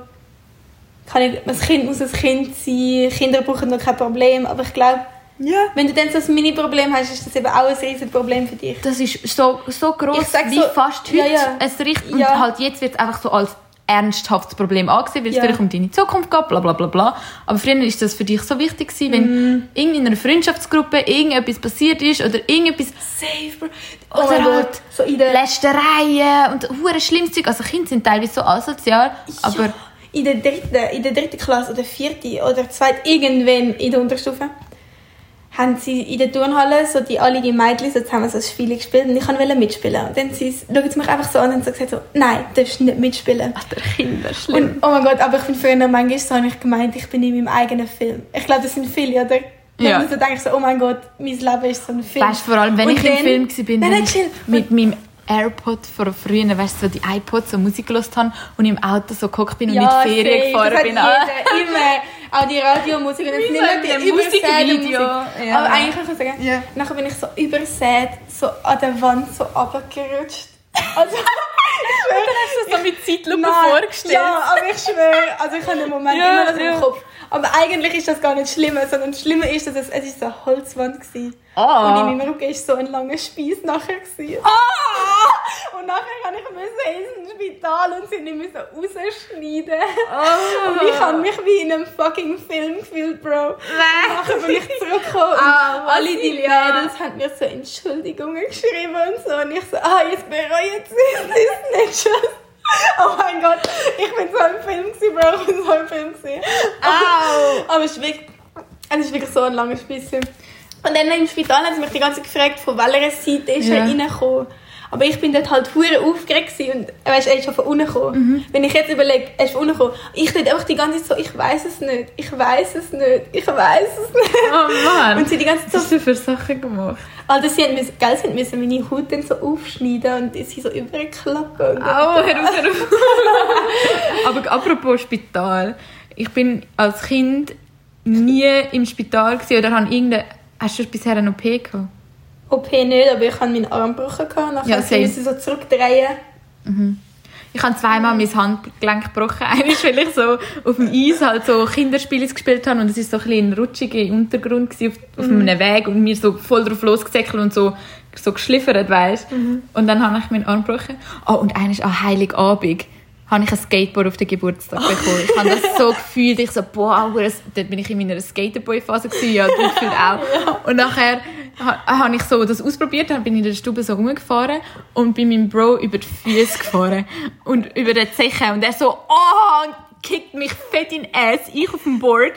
kann ich, ein Kind muss ein Kind sein, Kinder brauchen noch kein Problem, aber ich glaube, Ja. Wenn du dann so ein Mini-Problem hast, ist das eben auch ein riesen Problem für dich. Das ist so, so sag wie so- fast heute. Ja, ja. Es riecht, und Ja. halt jetzt wird es einfach so als ernsthaftes Problem angesehen, weil es Ja. vielleicht um deine Zukunft geht, bla bla bla bla. Aber früher ist das für dich so wichtig gewesen, wenn irgendwie in einer Freundschaftsgruppe irgendetwas passiert ist oder irgendetwas Safe, Bro. Oder Oh mein halt. So in der, Lästereien und hure schlimmes Zeug. Also Kinder sind teilweise so asozial, aber ja, in der dritten, in der dritten Klasse oder vierten oder zweiten, irgendwann in der Unterstufe, haben sie in der Turnhalle so die alle die Mädchen so zusammen so Spiele gespielt und ich wollte mitspielen. Und dann sie, schauen sie mich einfach so an und so gesagt so, nein, du darfst nicht mitspielen. der Kinder schlimm. Und, oh mein Gott, aber ich bin früher manchmal so, habe ich gemeint, ich bin in meinem eigenen Film. Ich glaube, das sind viele, oder? Ja. du so denkst, so, oh mein Gott, mein Leben ist so ein Film. Weißt du, vor allem, wenn Und ich im dann- Film war, bin, Nein, nein, ich mit meinem AirPod von früher, weißt du, so die iPods, so Musik gehört habe und im Auto so geguckt bin und in die Ferien safe. gefahren bin. Hat jeder, immer. Auch die Radiomusik Wie nicht in die Musikvideo. Musik. Ja. Aber eigentlich kann ich sagen, Ja. nachher bin ich so übersät, so an der Wand so runtergerutscht. Also, hast du das so mit Zeitlupe vorgestellt? Ja, aber ich schwöre, also ich habe den Moment Ja, immer noch ja. im Kopf. Aber eigentlich ist das gar nicht schlimm, sondern das Schlimme ist, dass es, es ist so eine Holzwand war. Ah. Und in meinem Rücken war so ein langer Spieß nachher. Gewesen. Ah! Und nachher kann ich müssen ins Spital und sie nicht müssen rausschneiden. Ah. Und ich habe mich wie in einem fucking Film gefühlt, Bro. Und nachher bin ich zurückgekommen und Ah, alle die. Mädels haben mir so Entschuldigungen geschrieben und so. Und ich so, ah, jetzt bereue sie es, nicht schon. Oh mein Gott, ich bin so im Film gewesen, Bro, ich bin so im Film gewesen. Au. Aber es ist wirklich, es ist wirklich so ein langer Spieß. Und dann im Spital haben sie mich die ganze Zeit gefragt, von welcher Seite ist Ja. er reingekommen. Aber ich bin dort halt hure aufgeregt und äh, weißt, er ist schon von unten gekommen. Wenn ich jetzt überlege, er ist von unten gekommen. Ich dort einfach die ganze Zeit so, ich weiß es nicht, ich weiß es nicht, ich weiß es nicht. Oh Mann. Und sie die ganze Zeit Was so, hast du für Sachen gemacht? Alter, sie haben müssen, gell, sie haben müssen meine Haut dann so aufschneiden und sie so überklappen. Au, hör auf, hör auf. Aber apropos Spital. Ich bin als Kind nie im Spital gewesen, oder habe irgendeine... Hast du bisher eine OP gehabt? OP nicht, aber ich hatte meinen Arm gebrochen. Nachher Ja, musste so zurückdrehen. Ich habe zweimal mein Handgelenk gebrochen. Einmal, weil ich so auf dem Eis halt so Kinderspiele gespielt habe und es war so ein ein rutschiger Untergrund gewesen auf, auf einem Weg und mir so voll drauf losgesäckelt und so, so geschliffert, weißt Und dann habe ich meinen Arm gebrochen. Oh, und eines an Heiligabend habe ich ein Skateboard auf den Geburtstag bekommen. Ich habe das so gefühlt. Ich so, boah, dort bin ich in meiner Skaterboy-Phase ja, du gefühlt auch. Und nachher habe ich so das ausprobiert, dann bin ich in der Stube so rumgefahren und bin meinem Bro über die Füße gefahren und über den Zeche und er so, oh, und kickt mich fett in den Ass, ich auf dem Board,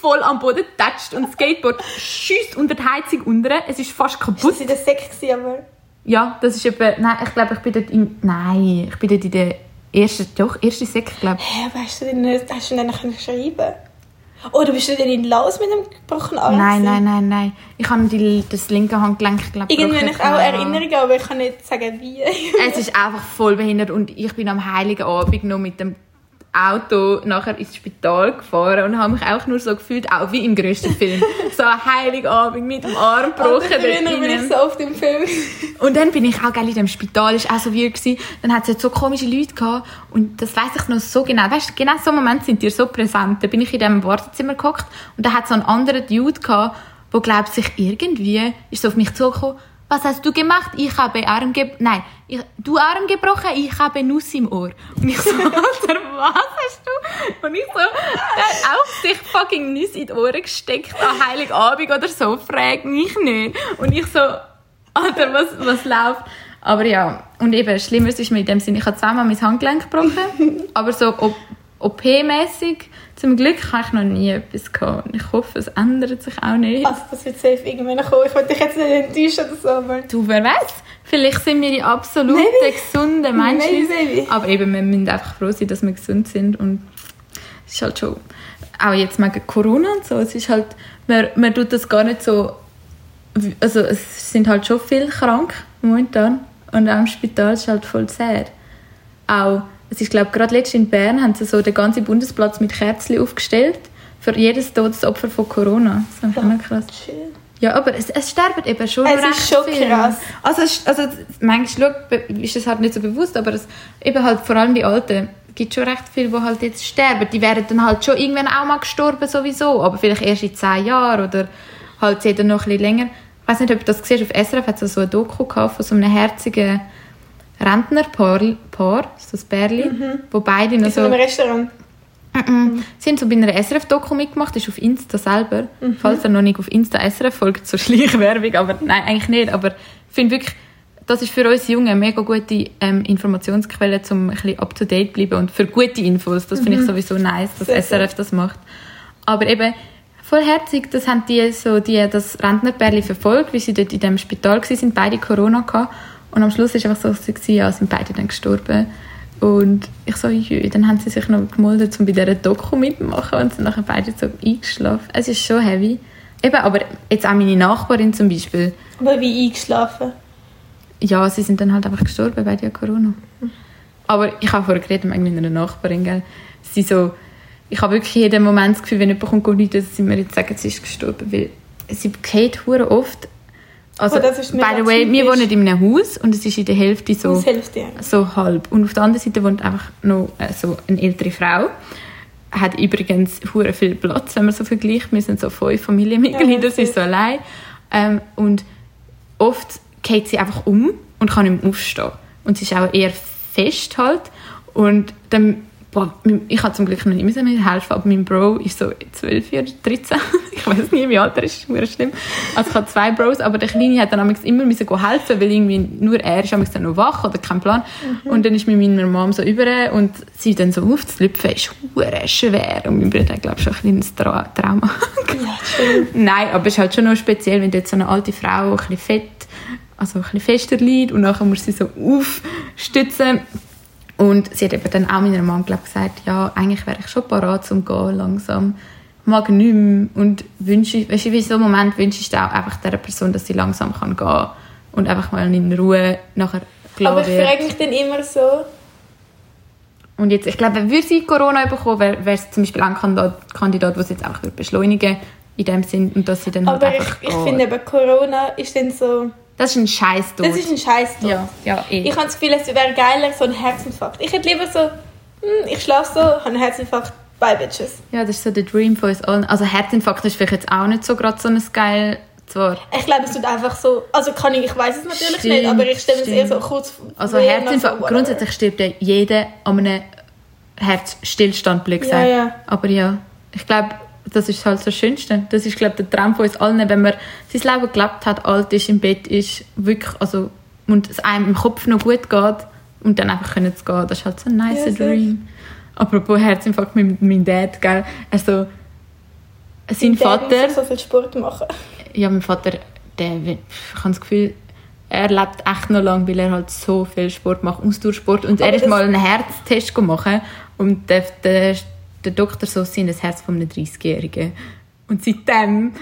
voll am Boden getatscht und das Skateboard schießt unter die Heizung unter, es ist fast kaputt. Das war in der gewesen, aber... Ja, das ist etwa, nein, ich glaube, ich bin dort in, nein, ich bin dort in der ersten, doch, erste Sek, glaube ich. Hä, weißt du denn nicht, hast du denn können schreiben Oder bist du denn in Laos mit einem gebrochenen Arm? Nein, nein, nein, nein. Ich habe die, das linke Handgelenk, glaube ich, Irgendwie habe ich auch. Erinnerungen, aber ich kann nicht sagen, wie. Es ist einfach voll behindert und ich bin am Heiligen Abend noch mit dem Auto nachher ins Spital gefahren und habe mich auch nur so gefühlt, auch wie im grössten Film. So Heiligabend mit dem Arm gebrochen. Früher bin ich so auf dem Film. Und dann bin ich auch gell, in dem Spital, ist auch so weird gewesen. Dann hat es halt so komische Leute gehabt und das weiß ich noch so genau. Weißt du, genau so Momente sind dir so präsent. Da bin ich in diesem Wartezimmer gehockt und da hat so einen anderen Dude gehabt, der glaubt sich irgendwie ist so auf mich zugekommen. Was hast du gemacht? Ich habe Arm ge nein, ich, du Arm gebrochen, ich habe Nuss im Ohr. Und ich so, Alter, was hast du? Und ich so, der hat auch sich fucking Nuss in die Ohren gesteckt an Heiligabend oder so, frag mich nicht. Und ich so, Alter, was, was läuft? Aber ja, und eben, Schlimmeres ist mir in dem Sinne, ich habe zweimal mein Handgelenk gebrochen, aber so OP-mäßig, zum Glück habe ich noch nie etwas gehabt. Ich hoffe, es ändert sich auch nicht. Also, das wird safe irgendwann kommen. Ich wollte dich jetzt nicht enttäuschen oder so, aber... Du, wer weiß? Vielleicht sind wir die absolute Maybe. gesunden Menschen. Maybe, maybe. Aber eben, wir müssen einfach froh sein, dass wir gesund sind. Und es ist halt schon, auch jetzt wegen Corona und so, es ist halt, man, man tut das gar nicht so, also es sind halt schon viele krank momentan. Und auch im Spital ist halt voll sad. Auch, es ist glaube gerade letztens in Bern haben sie so den ganzen Bundesplatz mit Kerzen aufgestellt für jedes Todesopfer von Corona. Das ist noch krass. Ja, aber es, es sterben eben schon Es recht ist schon krass. Also, also manchmal ist es halt nicht so bewusst, aber es, eben halt vor allem die Alten gibt schon recht viele, die halt jetzt sterben. Die wären dann halt schon irgendwann auch mal gestorben sowieso, aber vielleicht erst in zehn Jahren oder halt dann noch ein bisschen länger. Ich weiß nicht, ob du das siehst, auf SRF hat es so ein Doku gehabt von so einem herzigen Rentnerpaar, Paar, so ein Pärchen, wo beide noch In so einem Restaurant. Mhm. Sie haben so bei einer SRF-Doku mitgemacht, ist auf Insta selber. Falls ihr noch nicht auf Insta SRF folgt, so Schleichwerbung, aber nein, eigentlich nicht. Aber ich finde wirklich, das ist für uns Jungen eine mega gute ähm, Informationsquelle, um ein bisschen up-to-date zu bleiben und für gute Infos. Das finde ich sowieso nice, dass Sehr SRF das macht. Aber eben, vollherzig, das haben die so, die, das Rentnerpärchen verfolgt, wie sie dort in dem Spital waren, sind beide Corona gehabt. Und am Schluss ist einfach so, dass sie, ja, sind beide dann gestorben. Und ich so, jö, dann haben sie sich noch gemeldet, um bei dieser Doku mitzumachen und sind nachher beide so eingeschlafen. Es ist schon heavy. Eben, aber jetzt auch meine Nachbarin zum Beispiel, Aber wie eingeschlafen. ja, sie sind dann halt einfach gestorben bei der Corona. Aber ich habe vorher geredet mit einer Nachbarin, gell. Sie so, ich habe wirklich jeden Moment das Gefühl, wenn jemand kommt, dass sie mir jetzt sagen, sie ist gestorben, weil sie geht hure oft. Also, Oh, by the way, wir wohnen in einem Haus und es ist in der Hälfte so dir. so halb. Und auf der anderen Seite wohnt einfach noch äh, so eine ältere Frau. Hat übrigens hure viel Platz, wenn man so vergleicht. Wir sind so fünf Familienmitglieder, Ja, sie ist so allein. Ähm, und oft geht sie einfach um und kann nicht mehr aufstehen. Und sie ist auch eher fest halt. Und dann, boah, ich habe zum Glück noch nicht mir helfen, aber mein Bro ist so 12 oder 13. ich weiß nicht, wie alt er ist, ist schlimm. Also ich habe zwei Bros, aber der Kleine hat dann immer müssen helfen, weil irgendwie nur er ist dann noch wach oder kein Plan. Und dann ist mit meiner Mom so über und sie dann so aufzulüpfen, ist hure schwer. Und mein Bruder hat, glaube ich, schon ein kleines Tra Trauma. Nein, aber es ist halt schon noch speziell, wenn dort so eine alte Frau ein bisschen fett, also ein bisschen fester liegt und nachher muss sie so aufstützen. Und sie hat eben dann auch meiner Mom glaub, gesagt, ja, eigentlich wäre ich schon parat zum gehen langsam. Mag nicht mehr und wünsche, weißt du, wie so einem Moment wünschst du auch einfach dieser Person, dass sie langsam kann gehen und einfach mal in Ruhe nachher Aber klar ich frage mich dann immer so, Und jetzt, ich glaube, würde sie Corona bekommen, wäre es zum Beispiel ein Kandidat, Kandidat der es jetzt einfach würde beschleunigen in dem Sinn und dass sie dann halt aber ich, einfach ich geht. finde eben Corona ist dann so, Das ist ein Scheiß das ist ein Scheiß Ja, ja, eh. Ich habe das Gefühl, es wäre geiler, so ein Herzinfarkt. Ich hätte lieber so, hm, ich schlafe so, habe einen Herzinfarkt, bye bitches. ja, das ist so der Dream von uns allen. Also Herzinfarkt ist vielleicht jetzt auch nicht so gerade so ein geil zwar. Ich glaube, es tut einfach so, also kann ich, ich weiß es natürlich Stimmt, nicht, aber ich stelle mir es eher so kurz Also vor, Herzinfarkt, so, grundsätzlich stirbt ja jeder an einem Herzstillstand, blöd Ja, gesagt. ja. Aber ja, ich glaube, das ist halt so das Schönste. Das ist, glaube der Traum von uns allen, wenn man sein Leben gelebt hat, alt ist, im Bett ist, wirklich, also, und es einem im Kopf noch gut geht und dann einfach können zu gehen. Das ist halt so ein nicer Ja. Dream. Apropos Herzinfarkt mit meinem Dad, gell? Also, sein Mein Dad Vater... so viel Sport machen. Ja, mein Vater, der, ich habe das Gefühl, er lebt echt noch lang, weil er halt so viel Sport macht, Ausdauersport. Und er Aber ist das- mal einen Herztest gemacht und der, der, der Doktor so sind das Herz von einem 30-Jährigen. Und seitdem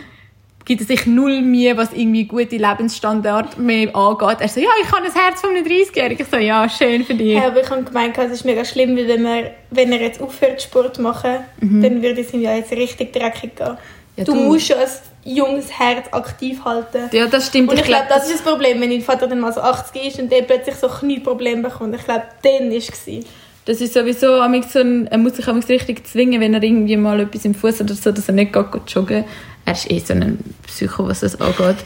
gibt er sich null Mühe, was irgendwie gute Lebensstandard mehr angeht. Er so, ja, ich habe ein Herz von einem 30-Jährigen. Ich so, ja, schön für dich. Ja, aber ich habe gemeint, es ist mega schlimm, weil wenn, man, wenn er jetzt aufhört Sport zu machen, dann würde es ihm ja jetzt richtig dreckig gehen. Mhm. Ja, du, du- musst ja ein junges Herz aktiv halten. Ja, das stimmt. Und ich glaube, glaub, das ist das Problem, wenn dein Vater dann mal so 80 ist und der plötzlich so Knieprobleme bekommt. Ich glaube, dann war es. Das ist sowieso so ein, er muss sich richtig zwingen, wenn er irgendwie mal etwas im Fuß oder so, dass er nicht geht, geht joggen. Er ist eh so ein Psycho, was das angeht.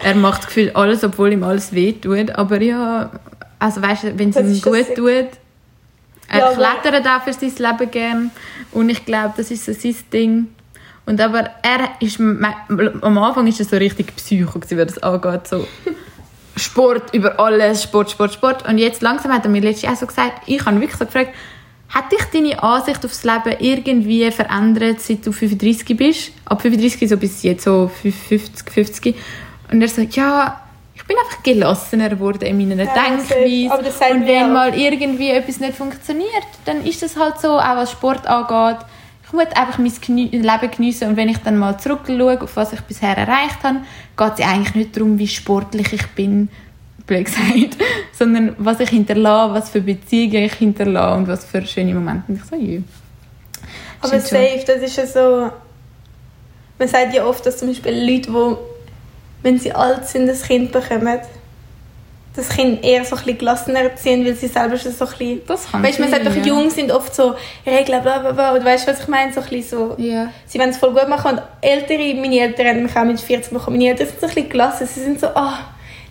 er macht Gefühl alles, obwohl ihm alles weh tut. Aber ja, also weißt du, wenn es Das ihm gut tut, er Ja, klettert auch für sein Leben gern. Und ich glaube, das ist so sein Ding. Und aber er ist, am Anfang ist er so richtig Psycho, was das angeht. So Sport über alles, Sport, Sport, Sport. Und jetzt langsam hat er mir letztens auch so gesagt, ich habe wirklich so gefragt, hat dich deine Ansicht aufs Leben irgendwie verändert, seit du 35 bist? Ab 35 so bis jetzt so 50, 50. Und er so, ja, ich bin einfach gelassener geworden in meiner Ja, Denkweise. sagt Und wenn mal irgendwie etwas nicht funktioniert, dann ist das halt so, auch was Sport angeht. Ich muss einfach mein Genie- Leben geniessen und wenn ich dann mal zurückschaue, auf was ich bisher erreicht habe, geht es ja eigentlich nicht darum, wie sportlich ich bin, blöd gesagt, sondern was ich hinterlasse, was für Beziehungen ich hinterlasse und was für schöne Momente. Und ich so, ja. Aber safe, das ist ja so... Man sagt ja oft, dass zum Beispiel Leute, die, wenn sie alt sind, ein Kind bekommen, das Kind eher so ein bisschen gelassener erziehen, weil sie selber schon so ein bisschen... Das kann Weißt du, man sagt doch, ja. Jungen sind oft so Regeln, bla bla bla. Und weißt du, was ich meine? So ein bisschen so... Ja. Sie wollen es voll gut machen. Und Ältere, meine Eltern haben mich auch mit 14 bekommen. Meine Eltern sind so ein bisschen gelassen. Sie sind so, oh,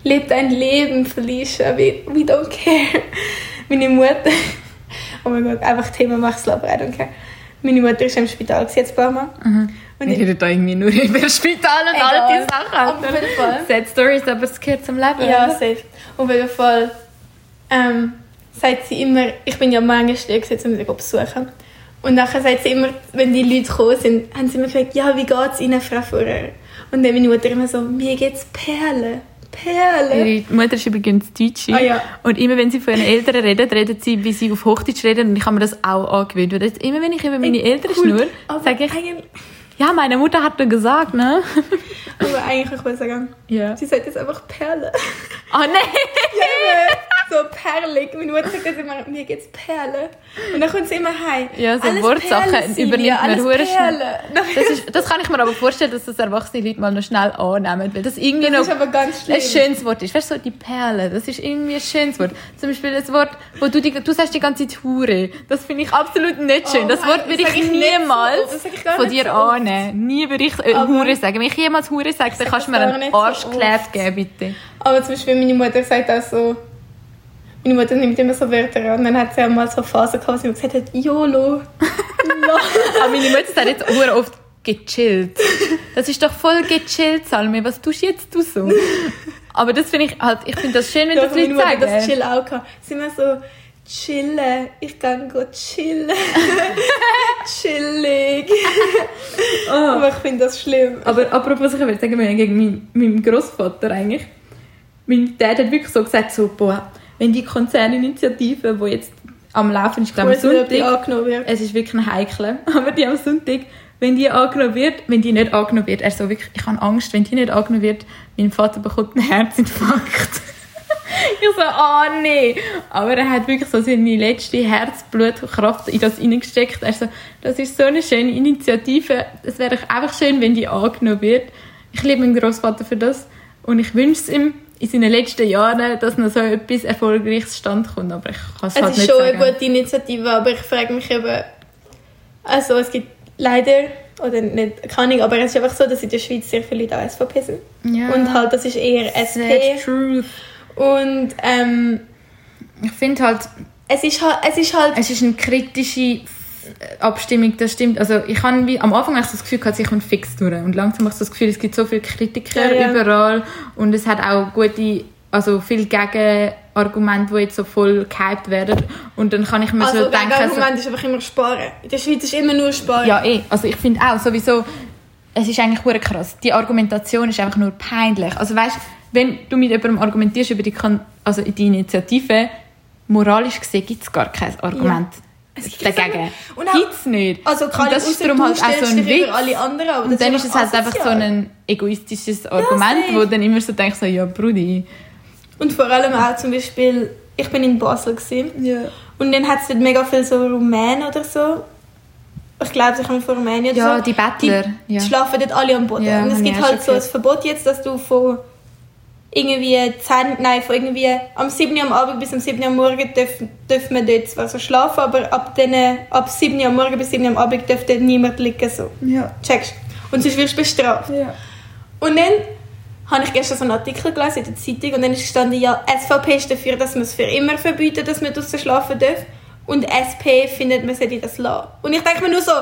leb dein Leben, Felicia. We, we don't care. Meine Mutter... Oh mein Gott, einfach Thema mach's aber I don't care. Meine Mutter ist im Spital jetzt ein paar Mal. Und ich, reden da irgendwie nur über Spital und Egal. all diese Sachen. Auf jeden Fall. Sad Stories, aber es gehört zum Leben. Ja, safe. Auf jeden Fall ähm, sagt sie immer, ich bin ja manchmal still gesetzt, um sie zu besuchen. Und nachher sagt sie immer, wenn die Leute gekommen sind, haben sie immer gefragt, ja, wie geht's Ihnen, Frau Führer? Und dann meine Mutter immer so, mir geht's Perle, Perle. Ihre Mutter ist übrigens Deutsche. Ah, ja. Und immer wenn sie von ihren Eltern redet, redet sie, wie sie auf Hochdeutsch reden. Und ich habe mir das auch angewöhnt. Weil jetzt, immer wenn ich über meine Eltern Cool. schnur, Aber sage ich, eigentlich, ja, meine Mutter hat mir gesagt, ne? aber eigentlich, ich will sagen, Ja. sie sagt jetzt einfach Perle. Oh nein! so perlig. Meine Mutter sagt immer, mir geht's Perle. Und dann kommt sie immer heim. Ja, so Alles Wortsachen übernimmt man hure schnell. Das, ist, das kann ich mir aber vorstellen, dass das erwachsene Leute mal noch schnell annehmen. Weil das irgendwie Das noch ist aber ganz schlimm. ein schönes Wort ist. Weißt du, so die Perle, das ist irgendwie ein schönes Wort. Zum Beispiel das Wort, wo du, die, du sagst die ganze Zeit Hure. Das finde ich absolut nicht schön. Oh das Wort würde ich ich so niemals ich gar von dir so annehmen. Nie würde ich äh, Hure sagen. Wenn ich jemals Hure sage, dann kannst du mir einen nicht so Arschkleid oft. geben, bitte. Aber zum Beispiel meine Mutter sagt auch so, meine Mutter nimmt immer so Wörter an. Und dann hat sie auch mal so Phasen gehabt, wo sie gesagt hat, YOLO. Aber meine Mutter sagt jetzt hure oft gechillt. Das ist doch voll gechillt, Salme. Was tust jetzt du so? Aber das finde ich halt, ich finde das schön, wenn Ja, das meine Leute Mutter hat das sagen. Chill auch gehabt. Sie immer so, chillen. Ich kann go chillen. Chillig. Aber ich finde das schlimm. Aber apropos, ich würde sagen, wir haben gegen meinen, meinen Großvater eigentlich. Mein Dad hat wirklich so gesagt, so, boah, wenn die Konzerninitiative, die jetzt am Laufen ist, glaube ich, am Sonntag, es ist wirklich ein heikel, aber die am Sonntag, wenn die angenommen wird, wenn die nicht angenommen wird, er so wirklich, ich habe Angst, wenn die nicht angenommen wird, mein Vater bekommt einen Herzinfarkt. ich so, oh nee. Aber er hat wirklich so seine letzte Herzblutkraft in das hineingesteckt. Er so, das ist so eine schöne Initiative. Es wäre einfach schön, wenn die angenommen wird. Ich liebe meinen Großvater für das und ich wünsche es ihm in seinen letzten Jahren, dass noch so etwas Erfolgreiches stand kommt. Aber ich kann es Es halt ist nicht schon sagen. eine gute Initiative, aber ich frage mich eben, also es gibt leider, oder nicht, keine Ahnung, aber es ist einfach so, dass in der Schweiz sehr viele Leute auch SVP sind. Ja. Und halt, das ist eher SP. truth. Und ähm, Ich finde halt, es ist halt, es ist halt, es ist eine kritische Abstimmung, das stimmt. Also ich habe wie, am Anfang habe ich so das Gefühl, gehabt, sie kommt fix durch. Und langsam habe ich das Gefühl, es gibt so viele Kritiker Ja, ja. überall und es hat auch gute, also viele Gegenargumente, die jetzt so voll gehypt werden. Und dann kann ich mir also so denken, so, Argument ist einfach immer sparen. In der Schweiz ist immer nur sparen. ja eh, also ich finde auch sowieso, es ist eigentlich krass. Die Argumentation ist einfach nur peinlich. Also weißt, wenn du mit jemandem argumentierst über die, Kon also die Initiative, moralisch gesehen gibt es gar kein Argument gibt dagegen. Und auch- Gibt es nicht. Also kann Und das ist darum halt auch so ein Witz. alle anderen, Und dann ist es halt einfach so ein egoistisches Argument, safe. wo dann immer so denkst, so, ja Brudi. Und vor allem auch zum Beispiel, ich bin in Basel gewesen, Ja. und dann hat es dort mega viel so Rumänen oder so. Ich glaube, sie kommen von Rumänien oder Ja, so. die Bettler, Die ja. schlafen dort alle am Boden. Ja, und es gibt halt so ein. Verbot jetzt, dass du von irgendwie 10, nein, von irgendwie am 7 Uhr am Abend bis am 7 Uhr am Morgen dürfen dürfen wir dort zwar so schlafen, aber ab, den, ab 7 Uhr am Morgen bis 7 Uhr am Abend dürfte dort niemand liegen. So. Ja. Checkst Und sonst wirst du bestraft. ja. Und dann habe ich gestern so einen Artikel gelesen in der Zeitung und dann ist gestanden, ja, SVP ist dafür, dass man es für immer verbieten, dass man draussen schlafen darf. Und SP findet, man sollte das lassen. Und ich denke mir nur so,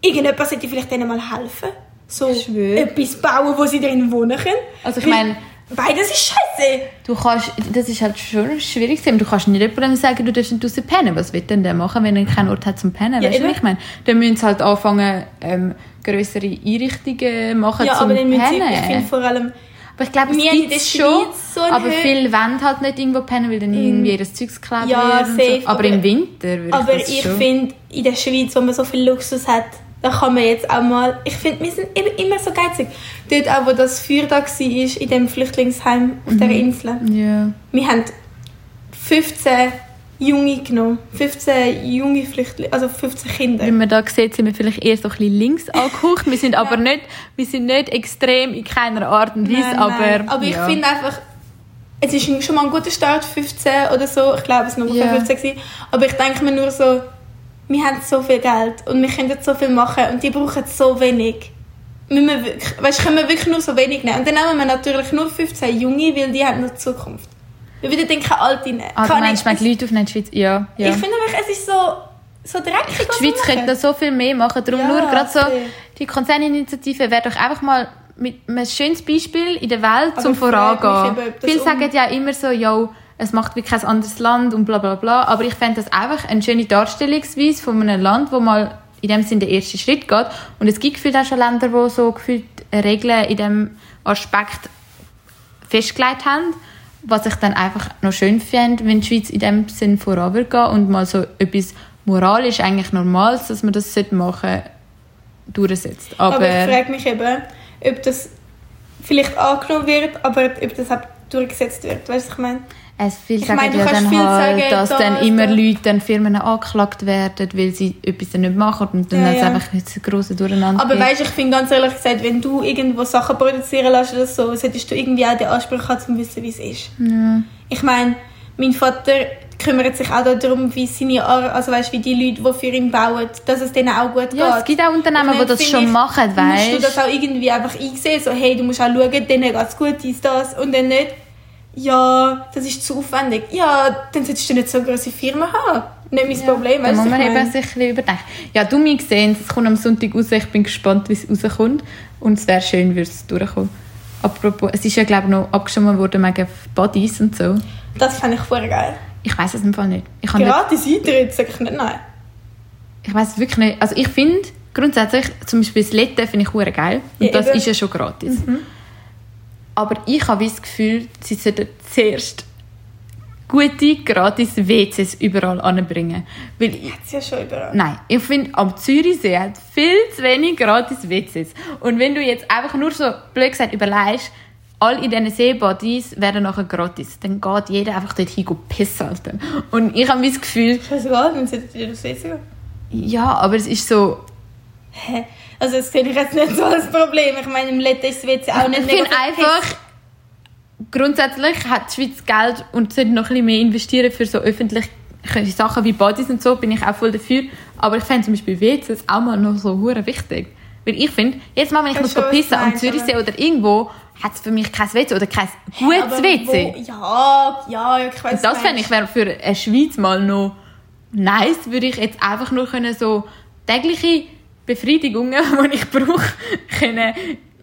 irgendjemand sollte vielleicht denen mal helfen. So Ich schwöre. etwas bauen, wo sie drin wohnen können. Also ich meine, Beides ist scheiße. du kannst, das ist halt schon schwierig. Du kannst nicht jemandem sagen, du darfst nicht draussen pennen. Was wird denn der machen, wenn er keinen Ort hat zum Pennen? Ja, weißt du, was ich meine? Dann müssen sie halt anfangen, ähm, grössere Einrichtungen machen Ja, zum aber müssen sie, Pennen. ich finde vor allem, Aber ich glaube, es gibt der schon, so aber Hö- viele wollen halt nicht irgendwo pennen, weil dann irgendwie das Zeugs geklaut Ja, wird. so. Aber, aber- im Winter würde aber ich das ich schon. finde, in der Schweiz, wo man so viel Luxus hat, da kann man jetzt auch mal, ich finde, wir sind eben immer so geizig. Dort auch, wo das Feuer da war, in dem Flüchtlingsheim auf dieser Insel. Ja. Wir haben 15 Junge genommen. 15 junge Flüchtlinge, also 15 Kinder. Wie man da sieht, sind wir vielleicht eher so ein bisschen links angehaucht. Wir sind aber nicht, wir sind nicht extrem in keiner Art und Weise, Nein, aber, nein. aber ich ja. finde einfach, es ist schon mal ein guter Start, 15 oder so. Ich glaube, es war noch Ja. 15 gewesen. Aber ich denke mir nur so, wir haben so viel Geld und wir können so viel machen und die brauchen so wenig. Müssen wir wirklich, weißt, können wir wirklich nur so wenig nehmen. Und dann nehmen wir natürlich nur 15 Junge, weil die haben noch Zukunft. Wir würden dann keine Alte nehmen. Ah, du meinst, wenn die Leute aufnehmen, die Schweiz? Ja, ja. Ich finde wirklich, es ist so, so dreckig. die Schweiz könnte so viel mehr machen. Darum Ja, nur gerade so, die Konzerninitiative wäre doch einfach mal mit einem schönes Beispiel in der Welt Aber zum Vorangehen. Viele sagen ja immer so, ja, es macht wie kein anderes Land und bla bla bla. Aber ich fände das einfach eine schöne Darstellungsweise von einem Land, wo mal in dem Sinne der erste Schritt geht. Und es gibt gefühlt auch schon Länder, die so gefühlt Regeln in diesem Aspekt festgelegt haben. Was ich dann einfach noch schön fände, wenn die Schweiz in dem Sinn vorangeht und mal so etwas moralisch eigentlich Normales, dass man das machen sollte, durchsetzt. Aber, Aber, ich frage mich eben, ob das vielleicht angenommen wird, aber ob das auch durchgesetzt wird. Weißt du, was ich meine? Es viel Ich sagen meine, du ja kannst dann viel halt, sagen, dass da, dann immer da. Leute, dann Firmen angeklagt werden, weil sie etwas nicht machen und dann Ja, ja. einfach nicht so große Durcheinander Aber weißt, ich finde ganz ehrlich gesagt, wenn du irgendwo Sachen produzieren lässt oder so, solltest du irgendwie auch den Anspruch haben, zu wissen, wie es ist. Ich meine, mein Vater kümmert sich auch darum, wie seine Ar also weißt, wie die Leute, die für ihn bauen, dass es denen auch gut ja, geht. es gibt auch Unternehmen, die das schon ich, machen, Musst du weißt das auch irgendwie einfach einsehen, so hey, du musst auch schauen, denen geht es gut, dies, das, und dann nicht, ja, das ist zu aufwendig. Ja, dann solltest du nicht so eine grosse Firma haben. Nicht mein Problem, Da muss man eben sich ein bisschen überdenken. Ja, du mir gesehen, es kommt am Sonntag raus. Ich bin gespannt, wie es rauskommt. Und es wäre schön, würde es durchkommen. Apropos, es ist ja, glaube ich, noch abgestimmt worden wegen Bodies und so. Das fände ich voll geil. Ich weiß es im Fall nicht. Ich, habe nicht, Gratis Eintritt, sag ich nicht nein. ich weiß es wirklich nicht. Also ich finde grundsätzlich, zum Beispiel das Lette finde ich geil. Und Ja, das eben. ist ja schon gratis. Aber ich habe das Gefühl, sie sollten zuerst gute, gratis WCs überall anbringen. Weil ich, ist ja schon überall. Nein, ich finde, am Zürichsee hat viel zu wenig gratis WCs. Und wenn du jetzt einfach nur so, blöd gesagt, überlegst, all in diesen Seebodies werden nachher gratis, dann geht jeder einfach dort hin und pissen. Alter. Und ich habe das Gefühl, Scheißegal, dann solltet ihr das wissen. ja, aber es ist so, Hä? Also das sehe ich jetzt nicht so als Problem. Ich meine, im Letten ist das WC auch nicht ich finde einfach, grundsätzlich hat die Schweiz Geld und sollte noch ein bisschen mehr investieren für so öffentliche Sachen wie Bodies und so, bin ich auch voll dafür. Aber ich fände zum Beispiel WCs auch mal noch so hure wichtig. Weil ich finde, jetzt mal, wenn ich muss schon, was pissen am Zürichsee oder irgendwo, hat es für mich kein WC oder kein gutes WC. Wo, ja, ja, ich weiß das fände ich wäre für eine Schweiz mal noch nice, würde ich jetzt einfach nur können so tägliche Befriedigungen, die ich brauche, können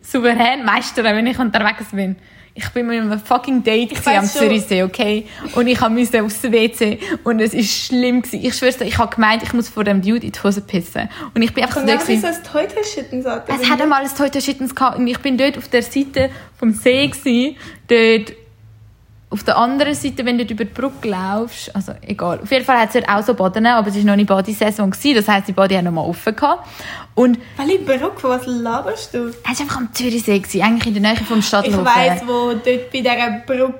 souverän meistern, wenn ich unterwegs bin. Ich bin mit einem fucking Date am. Zürichsee, okay? Und ich musste aufs WC und es ist schlimm gewesen. Ich schwör's dir, ich habe gemeint, ich muss vor dem Dude in die Hose pissen. Und ich bin einfach so Und da dann wie gewesen. so ein Toilettenschitten sagt. Es hat einmal ein Toyota Schittens gehabt und ich bin dort auf der Seite vom See gewesen, dort auf der anderen Seite, wenn du über die Brücke laufst, also egal. Auf jeden Fall hat es dort auch so Baden, aber es war noch nicht Badesaison das heisst, die Bade haben noch mal offen gehabt. Und Welche Brücke, was laberst du? es war einfach am Zürichsee, gewesen, eigentlich in der Nähe vom Ich Stadthofen. weiss, wo dort bei dieser Brücke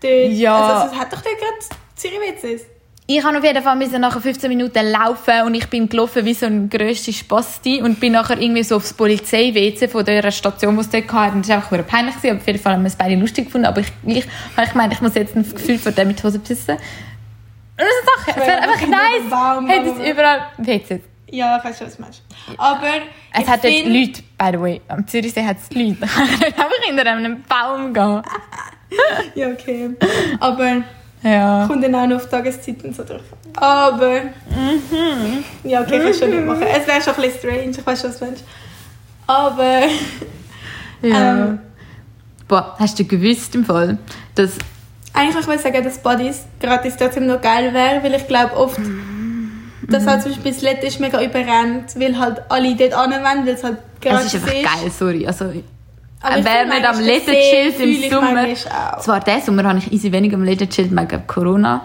dort... Ja. Also es hat doch dort gerade Zürich-WCs. Ich habe auf jeden Fall müssen nachher 15 Minuten laufen und ich bin gelaufen wie so ein grösster Spasti und bin nachher irgendwie so aufs Polizei-WC von der Station, die es dort hatte. Und das war einfach peinlich, gewesen, aber auf jeden Fall haben wir es beide lustig gefunden. Aber ich, ich ich gemeint, ich muss jetzt ein Gefühl von dem mit Hose pissen. Und das ist Sache. Es wäre einfach nice, Baum, hätte es überall WCs. Ja, ich weiß schon, was du meinst. Aber Es hat dort Leute, by the way, am Zürichsee hat es Leute. Kann ich nicht einfach hinter einem Baum gehen. Ja, okay. Aber Ja. kommt dann auch noch auf Tageszeiten so drauf. Aber... Mhm. Ja, okay, kannst du schon nicht machen. Es wäre schon ein bisschen strange, ich weiß schon, was du meinst. Aber... ja. Ähm. Boah, hast du gewusst im Fall, dass Eigentlich wollte ich sagen, dass Bodies gratis trotzdem noch geil wäre, weil ich glaube oft, dass halt zum Beispiel das Lette ist mega überrennt, weil halt alle dort anwenden, weil es halt gratis Es ist einfach geil, sorry. Also, Aber ich wer finde nicht am Leder chillt im ich Sommer. Zwar diesen Sommer habe ich easy wenig am Leder chillt wegen Corona.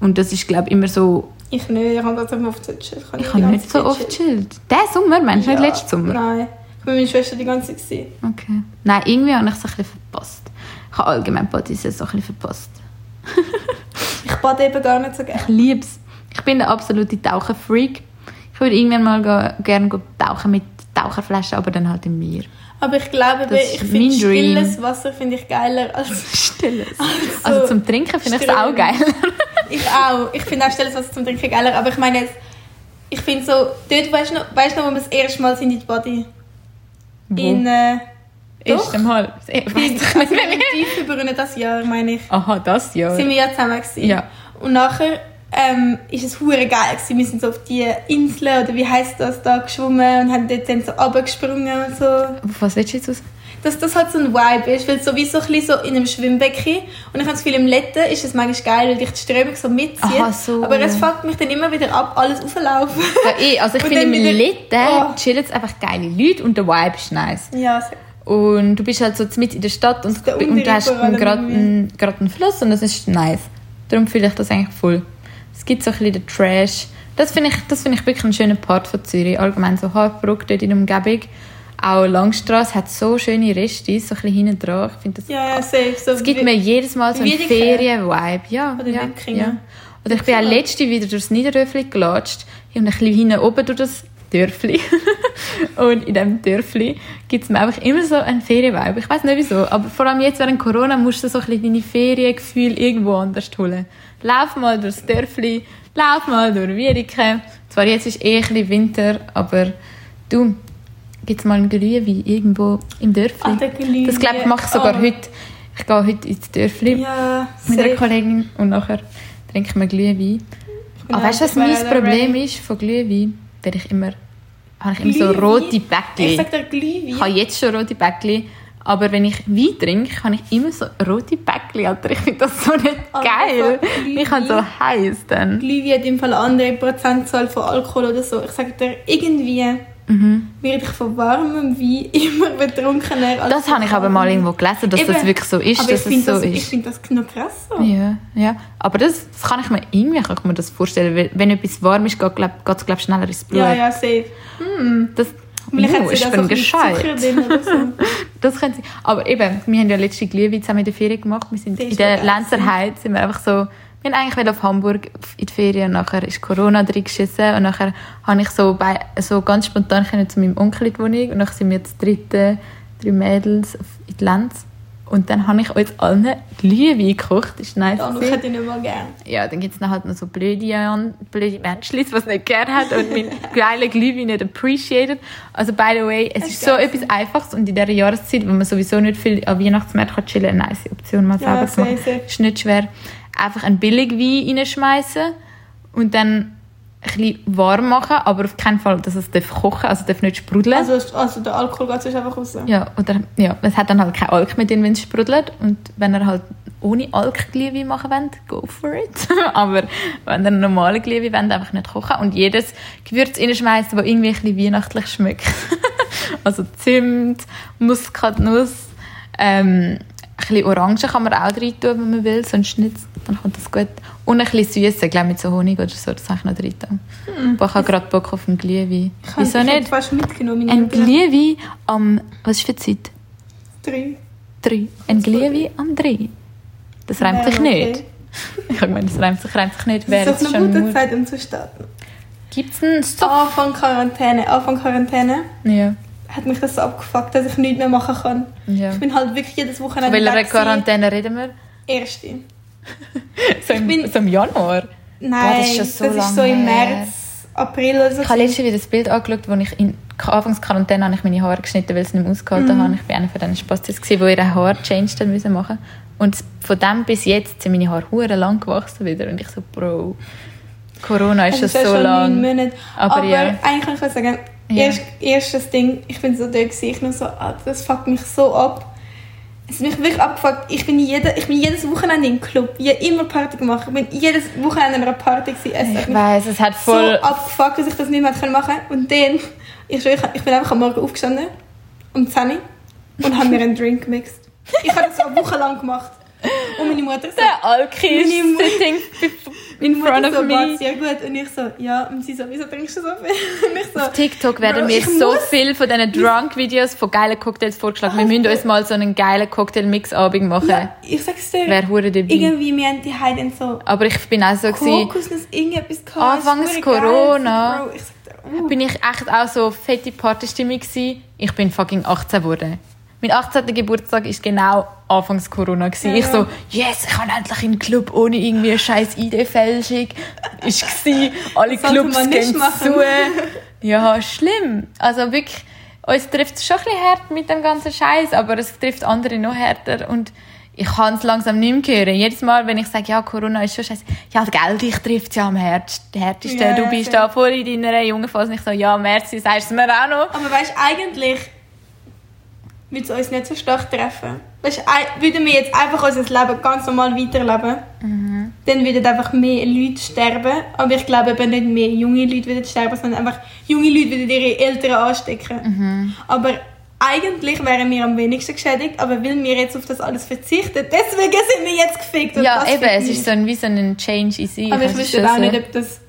Und das ist, glaube ich, immer so. Ich nicht, ich habe trotzdem oft so gechillt. Ich die habe nicht so oft chillt. Diesen Sommer, meinst du nicht Ja. letzten Sommer? Nein, ich war mit meiner Schwester die ganze Zeit. Okay. Nein, irgendwie habe ich es ein bisschen verpasst. Ich habe allgemein so ein bisschen verpasst. Ich bade eben gar nicht so Ich gerne. liebe es. Ich bin der absolute Taucherfreak. Ich würde irgendwann mal gerne tauchen mit Taucherflasche, aber dann halt im Meer. Aber ich glaube, Das ich finde mein Dream. stilles Wasser finde ich geiler als Stilles. Also, Also zum Trinken finde ich es auch geil. ich auch. Ich finde auch stilles Wasser zum Trinken geiler. Aber ich meine jetzt, ich finde so, dort weißt du noch, weißt noch, wo wir das erste Mal sind in die Body? In, äh, doch. Erst einmal. Ich weiss doch nicht also in Tiefenbrunnen das Jahr, meine ich. Aha, das ja. Sind wir ja zusammen gewesen. Ja. Und nachher ähm, ist es hure geil gewesen. Wir sind so auf die Insel oder wie heißt das da geschwommen und haben dort dann so runtergesprungen und so. Was willst du jetzt aus? dass das halt so ein Vibe ist, weil es sowieso ein bisschen so in einem Schwimmbecken und ich habe das Gefühl, im Letten ist es manchmal geil, weil dich die Strömung so mitzieht. Aha, so. Aber es fuckt mich dann immer wieder ab, alles auflaufen. Ja, eh, also ich finde, im wieder- Litten Oh. chillen es einfach geile Leute und der Vibe ist nice. ja, so. Und du bist halt so mit in der Stadt und, und du hast gerade einen, einen Fluss und das ist nice. Darum fühle ich das eigentlich voll. Es gibt so ein bisschen den Trash. Das finde ich, das finde ich wirklich einen schönen Part von Zürich. Allgemein so Hartbruck dort in der Umgebung. Auch Langstrasse hat so schöne Restis, so ein bisschen hinten dran. Ich finde das ja, ja, safe. So Es gibt mir jedes Mal so einen. Ferien-Vibe. Ja, Oder ja, ja. Oder ich bin auch letzte wieder durchs Niederröfli gelatscht und ein bisschen hinten oben durch das Dörfli. und in diesem Dörfli gibt es mir einfach immer so einen Ferien-Vibe. Ich weiß nicht wieso, aber vor allem jetzt während Corona musst du so ein bisschen deine Feriengefühle irgendwo anders holen. Lauf mal durchs Dörfli, lauf mal durch Wiedeke. Zwar jetzt ist eh ein Winter, aber du, gibt es mal einen Glühwein irgendwo im Dörfli? Ah, Glühwein. Das glaube ich mache ich sogar Oh. heute. Ich gehe heute ins Dörfli Ja, mit einer safe. Kollegin und nachher trinken wir Glühwein. Ich bin Aber weißt du, was ich mein Problem ready. ist von Glühwein? Weil ich immer, habe ich immer so Glühwein? rote Ich Bäckchen. sag dir Ich Glühwein. habe jetzt schon rote Bäckchen, aber wenn ich Wein trinke, habe ich immer so rote Bäckchen. Alter, ich finde das so nicht Aber geil. Ich habe so heiß dann. Glühwein hat im Fall eine andere Prozentzahl von Alkohol oder so. Ich sag dir, irgendwie Mhm. werde ich von warmem Wein immer betrunkener. als Das habe ich aber mal irgendwo gelesen, dass das Eben. wirklich so ist, Aber ich dass es finde so das, ich ist. find das noch krass so. Ja, ja. Aber das, das kann ich mir irgendwie kann ich mir das vorstellen. Weil wenn etwas warm ist, geht es glaub, geht's, glaub, schneller ins Blut. Ja, ja, safe. Das, Vielleicht sie ich bin gescheit. So. Das können sie. Aber eben, wir haben ja letzte Glühwein zusammen in der Ferien gemacht. Wir sind in der Lenzer Heide sind wir einfach so, wir haben eigentlich auf Hamburg in die Ferien und nachher ist Corona drin geschissen und nachher habe ich so, bei, so ganz spontan zu meinem Onkel in die Wohnung und dann sind wir jetzt dritte, drei Mädels in die Lenz und dann habe ich uns allen Glühwein gekocht. Das ist nice. Ja, hätte ich nicht mal gern. Ja, dann gibt es halt noch so blöde, blöde Menschen, die es nicht gerne haben und meinen geilen Glühwein nicht appreciated. Also, by the way, es Das ist ist so etwas Einfaches und in dieser Jahreszeit, wo man sowieso nicht viel an Weihnachtsmärkten chillen kann, eine nice Option mal Ja, selber zu machen. Ist nicht schwer. Einfach einen Billigwein reinschmeißen und dann ein bisschen warm machen, aber auf keinen Fall, dass es darf kochen also darf nicht sprudeln. Also, also der Alkohol geht sonst einfach raus. Ja, oder, ja, es hat dann halt kein Alk mehr drin, wenn es sprudelt. Und wenn ihr halt ohne Alk Glühwein machen wollt, go for it. Aber wenn ihr einen normalen Glühwein wollt, einfach nicht kochen und jedes Gewürz reinschmeißen, das irgendwie ein bisschen weihnachtlich schmeckt. also Zimt, Muskatnuss, ähm, ein bisschen Orangen kann man auch rein tun, wenn man will, sonst nicht, dann kommt das gut. Und ein bisschen Süße, glaube mit so Honig oder so, das habe ich noch rein tun. Aber ich habe gerade Bock auf einen Glühwein. Ich habe Wieso ich nicht? fast mitgenommen. Ein Glühwein am, was ist für die Zeit? Drei. Drei. Ein Glühwein am drei. Das reimt Wäre sich okay. nicht. Ich meine, das reimt sich, reimt sich nicht. Wäre Das es ist doch eine gute Mut. Zeit, um zu starten. Gibt es einen Stop? Anfang Quarantäne. Anfang Quarantäne Ja. hat mich das so abgefuckt, dass ich nichts mehr machen kann. ja. Ich bin halt wirklich jedes Von Wochenende welcher weg gewesen. Quarantäne reden wir? Erste. So im, bin- so im Januar? Nein, das ist schon so das ist so im. März, April oder so. Ich habe letztens wieder das Bild angeschaut, wo ich in Anfangs Quarantäne habe ich meine Haare geschnitten, weil sie nicht mehr ausgehalten Mhm. haben. Ich war einer von diesen Spastis, die ihre Haare changed haben müssen machen. Und von dem bis jetzt sind meine Haare hure lang gewachsen wieder. Und ich so, Bro, Corona ist Es schon so neun lang. Aber Aber, ja. eigentlich kann ich sagen, Ja. erst, erstes Ding, ich bin so da gewesen, ich nur so, ah, das fuckt mich so ab. Es mich wirklich abgefuckt. Ich bin, jede, ich bin jedes Wochenende im Club. Ich habe immer Party gemacht. Ich bin jedes Wochenende an einer Party. Gewesen. Es Ich weiss, es hat so voll... abgefuckt, dass ich das nicht mehr machen konnte. Und dann, ich, schwöre, ich bin einfach am Morgen aufgestanden, um 10 Uhr, und habe mir einen Drink gemixt. Ich habe das so eine Woche lang gemacht. Und meine Mutter so, Der Alki ist sitting in Mutter front of so, me. «Warte, ja gut. Und ich so, ja. Und sie so, wieso trinkst du so viel? Und ich so, Auf TikTok werden mir so viel von diesen Drunk-Videos von geilen Cocktails vorgeschlagen. Wir müssen uns mal so einen geilen Cocktail-Mix-Abend machen. ja, ich sag's dir. Wäre hure dabei. irgendwie, wir haben die Heiden so Aber ich bin auch so gewesen, Kokosnuss, irgendetwas gehabt. Anfangs hure geil. Corona. Bro, ich sag dir, uh, bin ich echt auch so fette Partystimmung gewesen. Ich bin fucking 18 geworden. Mein 18. Geburtstag ist genau anfangs Corona. Ja, Ich so, yes, ich kann endlich in den Club ohne irgendwie eine scheiß ID-Fälschung. Ist gsi. Alle sollte Clubs gehen zu. Ja, schlimm. Also wirklich, uns trifft es schon ein bisschen hart mit dem ganzen Scheiß, aber es trifft andere noch härter und ich kann es langsam nicht mehr hören. Jedes Mal, wenn ich sage, ja, Corona ist schon scheiße, ja, gell, dich trifft es ja am härtesten. Ja, du bist fair. da voll in deiner jungen Phase. Und ich so, ja, merci, sagst du es mir auch noch. Aber weißt du, eigentlich würde es uns nicht so stark treffen. Weißt würden wir jetzt einfach unser Leben ganz normal weiterleben, Mhm. dann würden einfach mehr Leute sterben. Aber ich glaube eben nicht mehr junge Leute würden sterben, sondern einfach junge Leute würden ihre Eltern anstecken. Mhm. Aber eigentlich wären wir am wenigsten geschädigt, aber weil wir jetzt auf das alles verzichten, deswegen sind wir jetzt gefickt. und Ja, eben, es ist so ein, wie so ein Change in sich. Aber ich wüsste auch so- nicht, ob das.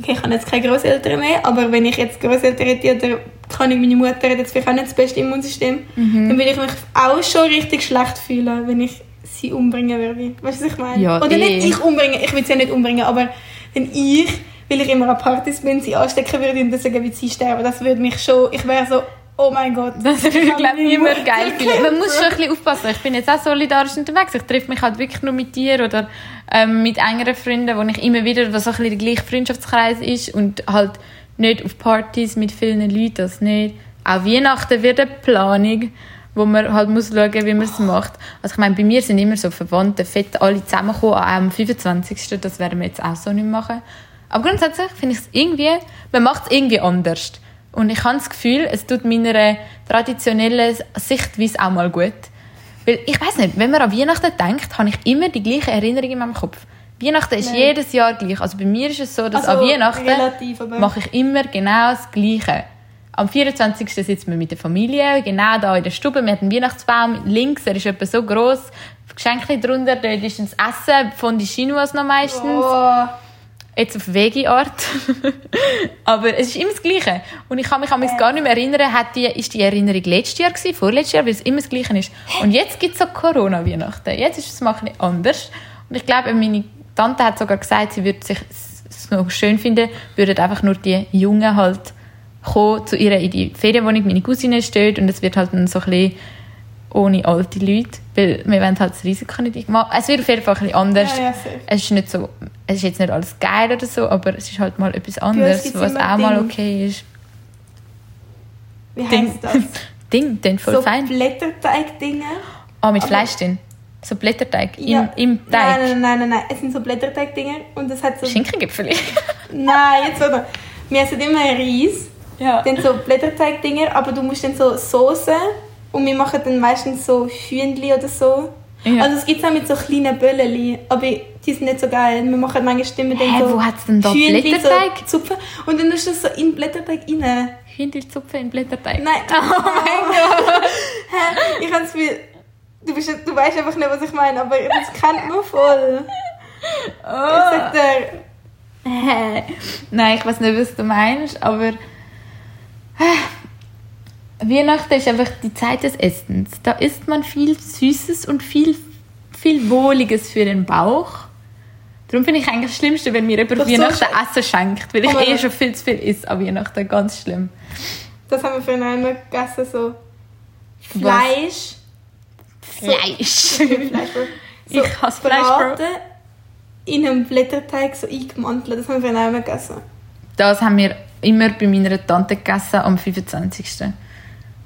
Okay, ich habe jetzt keine Großeltern mehr, aber wenn ich jetzt Großeltern hätte oder kann ich meine Mutter hat jetzt vielleicht auch nicht das beste Immunsystem, Mhm. dann würde ich mich auch schon richtig schlecht fühlen, wenn ich sie umbringen würde. Weißt du, was ich meine? Ja, oder eh. nicht ich umbringen, ich will sie ja nicht umbringen, aber wenn ich, weil ich immer an Partys bin, sie anstecken würde und deswegen würde sie sterben, das würde mich schon, ich wäre so, oh mein Gott. Das ich habe glaube niemand Mutter geil. Man muss schon ein bisschen aufpassen. Ich bin jetzt auch solidarisch unterwegs. Ich treffe mich halt wirklich nur mit dir oder ähm, mit engeren Freunden, wo ich immer wieder, was so ein bisschen der gleiche Freundschaftskreis ist und halt nicht auf Partys mit vielen Leuten, das nicht. Auch Weihnachten wird eine Planung, wo man halt muss schauen, wie man es macht. Also ich meine, bei mir sind immer so Verwandte fett alle zusammengekommen am 25. Das werden wir jetzt auch so nicht machen. Aber grundsätzlich finde ich es irgendwie, man macht es irgendwie anders. Und ich habe das Gefühl, es tut meiner traditionellen Sichtweise auch mal gut. Weil ich weiß nicht, wenn man an Weihnachten denkt, habe ich immer die gleiche Erinnerung in meinem Kopf. Weihnachten ist Nein. jedes Jahr gleich. Also bei mir ist es so, dass Also, an Weihnachten relativ, mache ich immer genau das Gleiche. Am 24. sitzen wir mit der Familie, genau da in der Stube. Wir haben einen Weihnachtsbaum links, er ist etwa so gross. Geschenke drunter, dort ist das Essen von die Chinois noch meistens. Oh, Jetzt auf Vegi-Art. Aber es ist immer das Gleiche. Und ich kann mich an mich gar nicht mehr erinnern, hat die, ist die Erinnerung letztes Jahr gewesen, vorletztes Jahr, weil es immer das Gleiche ist. Und jetzt gibt es so Corona-Weihnachten. Jetzt ist es mal ein bisschen anders. Und ich glaube, meine Tante hat sogar gesagt, sie würde sich es noch schön finden, würden einfach nur die Jungen halt kommen zu ihr in die Ferienwohnung. Meine Cousine steht und es wird halt dann so ein bisschen ohne alte Leute, weil wir wollen halt das Risiko nicht machen. Es wird auf jeden Fall ein bisschen anders. Ja, ja, es ist nicht so, es ist jetzt nicht alles geil oder so, aber es ist halt mal etwas anderes, was auch mal Ding. okay ist. wie Ding. heisst das? Ding, den voll so fein. Blätterteig-Dinge. Ah, mit aber- Fleisch drin. So Blätterteig Ja. im, im Teig. Nein, nein, nein, nein, nein. Es sind so Blätterteig-Dinge und es hat so... Schinkengipfel. Nein, jetzt oder? Wir essen immer Reis, ja. dann so Blätterteig-Dinger, aber du musst dann so Soße und wir machen dann meistens so Hühnli oder so. Ja. Also es gibt auch mit so kleinen Bölleli, aber die sind nicht so geil. Wir machen manchmal Stimmen dann Hä, so wo hat's denn da Blätterteig? So Zupfen und dann du das so in den Blätterteig rein. Hühnerzupfen in Blätterteig. Nein. Oh mein Gott. Hä? Ich das Gefühl, du, bist, du weißt einfach nicht, was ich meine, aber das kennt man voll. Jetzt sagt er, Hä? Nein, ich weiß nicht, was du meinst, aber Weihnachten ist einfach die Zeit des Essens. Da isst man viel Süßes und viel, viel Wohliges für den Bauch. Darum finde ich eigentlich das Schlimmste, wenn mir jemand so Weihnachten sch- Essen schenkt, weil ich Aber- eh schon viel zu viel esse an Weihnachten. Ganz schlimm. das haben wir vorhin einmal gegessen, so Fleisch. Fleisch. Fleisch. So Ich hasse Fleisch, Bro. In einem Blätterteig so eingemantelt. Das haben wir vorhin einmal gegessen. Das haben wir immer bei meiner Tante gegessen am 25.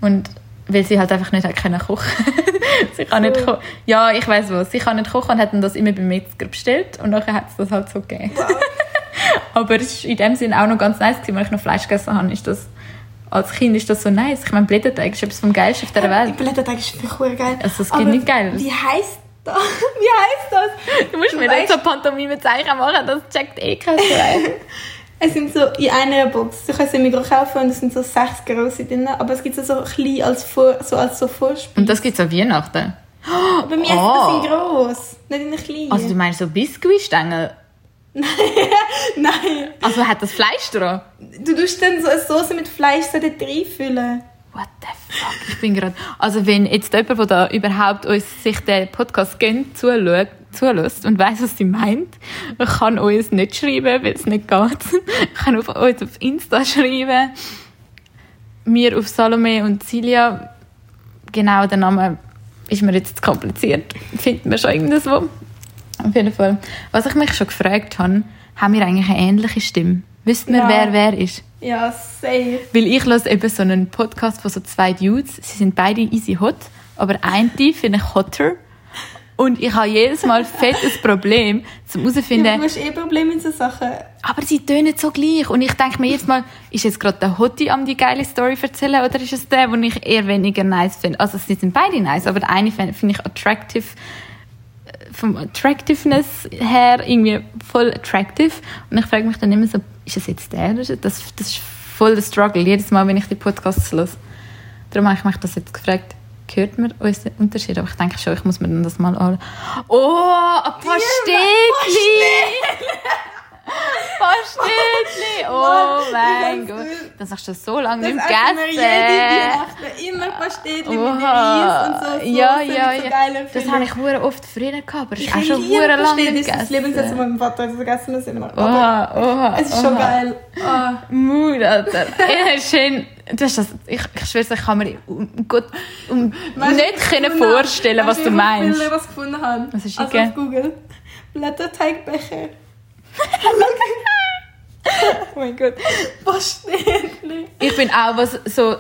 Und weil sie halt einfach nicht hat können kochen. sie kann nicht kochen. Ja, ich weiß was. Sie kann nicht kochen und hat dann das immer beim Metzger bestellt und nachher hat es das halt so gegeben. Aber es war in dem Sinn auch noch ganz nice, gewesen, weil ich noch Fleisch gegessen habe. Ist das, als Kind ist das so nice. Ich meine, Blätterteig ist etwas vom Geilsten auf der Die Welt. Blätterteig ist wirklich geil. Also, es gibt nicht geil. Wie heisst das? Wie heisst das? Du musst mir weißt- nicht so Pantomime-Zeichen machen, das checkt eh kein. Es sind so in einer Box. Du kannst sie im Mikro kaufen und es sind so sechs große drin. Aber es gibt so, so klein als, Vor, so als so Vorspeise. Und das gibt es an Weihnachten. Bei mir Oh. sind das gross, nicht in den kleinen. Also du meinst so Biskuitstängel? Nein. Also hat das Fleisch dran? Du tust dann so eine Soße mit Fleisch so dort reinfüllen. What the fuck? Ich bin gerade. Also, wenn jetzt jemand, der da überhaupt uns sich den Podcast gönnt, zulässt und weiß, was sie meint, kann uns nicht schreiben, weil es nicht geht. kann auf uns auf Insta schreiben. Mir auf Salome und Silja. Genau, der Name ist mir jetzt zu kompliziert. Finden wir schon irgendwo. Auf jeden Fall. Was ich mich schon gefragt habe, haben wir eigentlich eine ähnliche Stimme? Wüssten wir, Ja. wer wer ist? Ja, safe. Weil ich höre eben so einen Podcast von so zwei Dudes. Sie sind beide easy hot, aber ein die finde ich hotter. Und ich habe jedes Mal fettes Problem, zum Ja, herauszufinden, du hast eh Probleme mit so Sachen. aber sie tönen so gleich. Und ich denke mir jetzt mal, ist jetzt gerade der Hottie am die geile Story erzählen oder ist es der, den ich eher weniger nice finde? Also sie sind beide nice, aber der eine finde find ich attractive, vom Attractiveness her irgendwie voll attractive. Und ich frage mich dann immer so, ist es jetzt der? Das, das ist voll der Struggle, jedes Mal, wenn ich die Podcasts höre. Darum habe ich mich das jetzt gefragt. Hört man unseren Unterschied? Aber ich denke schon, ich muss mir dann das mal an. Oh, ein paar Städtchen! Pastetli! Oh mein ich Gott. Das hast du so lange Das nicht essen wir jede gegessen. Weihnachten. Immer Pastetli mit. Reis und so. Ja, ja, ja. Das habe ich hure oft früher gehabt, aber das ist Ich auch schon hure lange nicht Das ist das Lieblingsessen gegessen. meinem Vater. Das vergessen wir es immer. Oha, oha. es ist schon geil. Ah. Mut, Alter. Schön. Das ist das, ich, ich schwöre, ich kann mir um, Gott, um Weißt nicht ich können habe? vorstellen, was du meinst. viele was gefunden haben? Was du also auf Google. Blätterteigbecher. Oh mein Gott. Pastetli. Ich bin auch, was so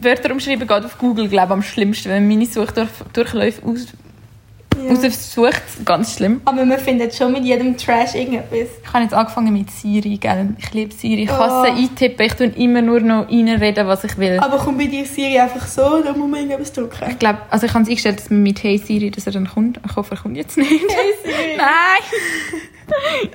Wörter umschreiben geht auf Google, glaube ich, am schlimmsten. Wenn man meine Suchdurchläufe aus, Ja. raussucht, ganz schlimm. Aber man findet schon mit jedem Trash irgendetwas. Ich habe jetzt angefangen mit Siri, gell? Ich liebe Siri. Ich hasse Oh. eintippen. Ich tue immer nur noch reinreden, was ich will. Aber kommt bei dir Siri einfach so, da muss man irgendetwas drücken. Ich glaube, also ich habe es eingestellt, dass man mit Hey Siri, dass er dann kommt. Ich hoffe, er kommt jetzt nicht. Hey Siri. Nein!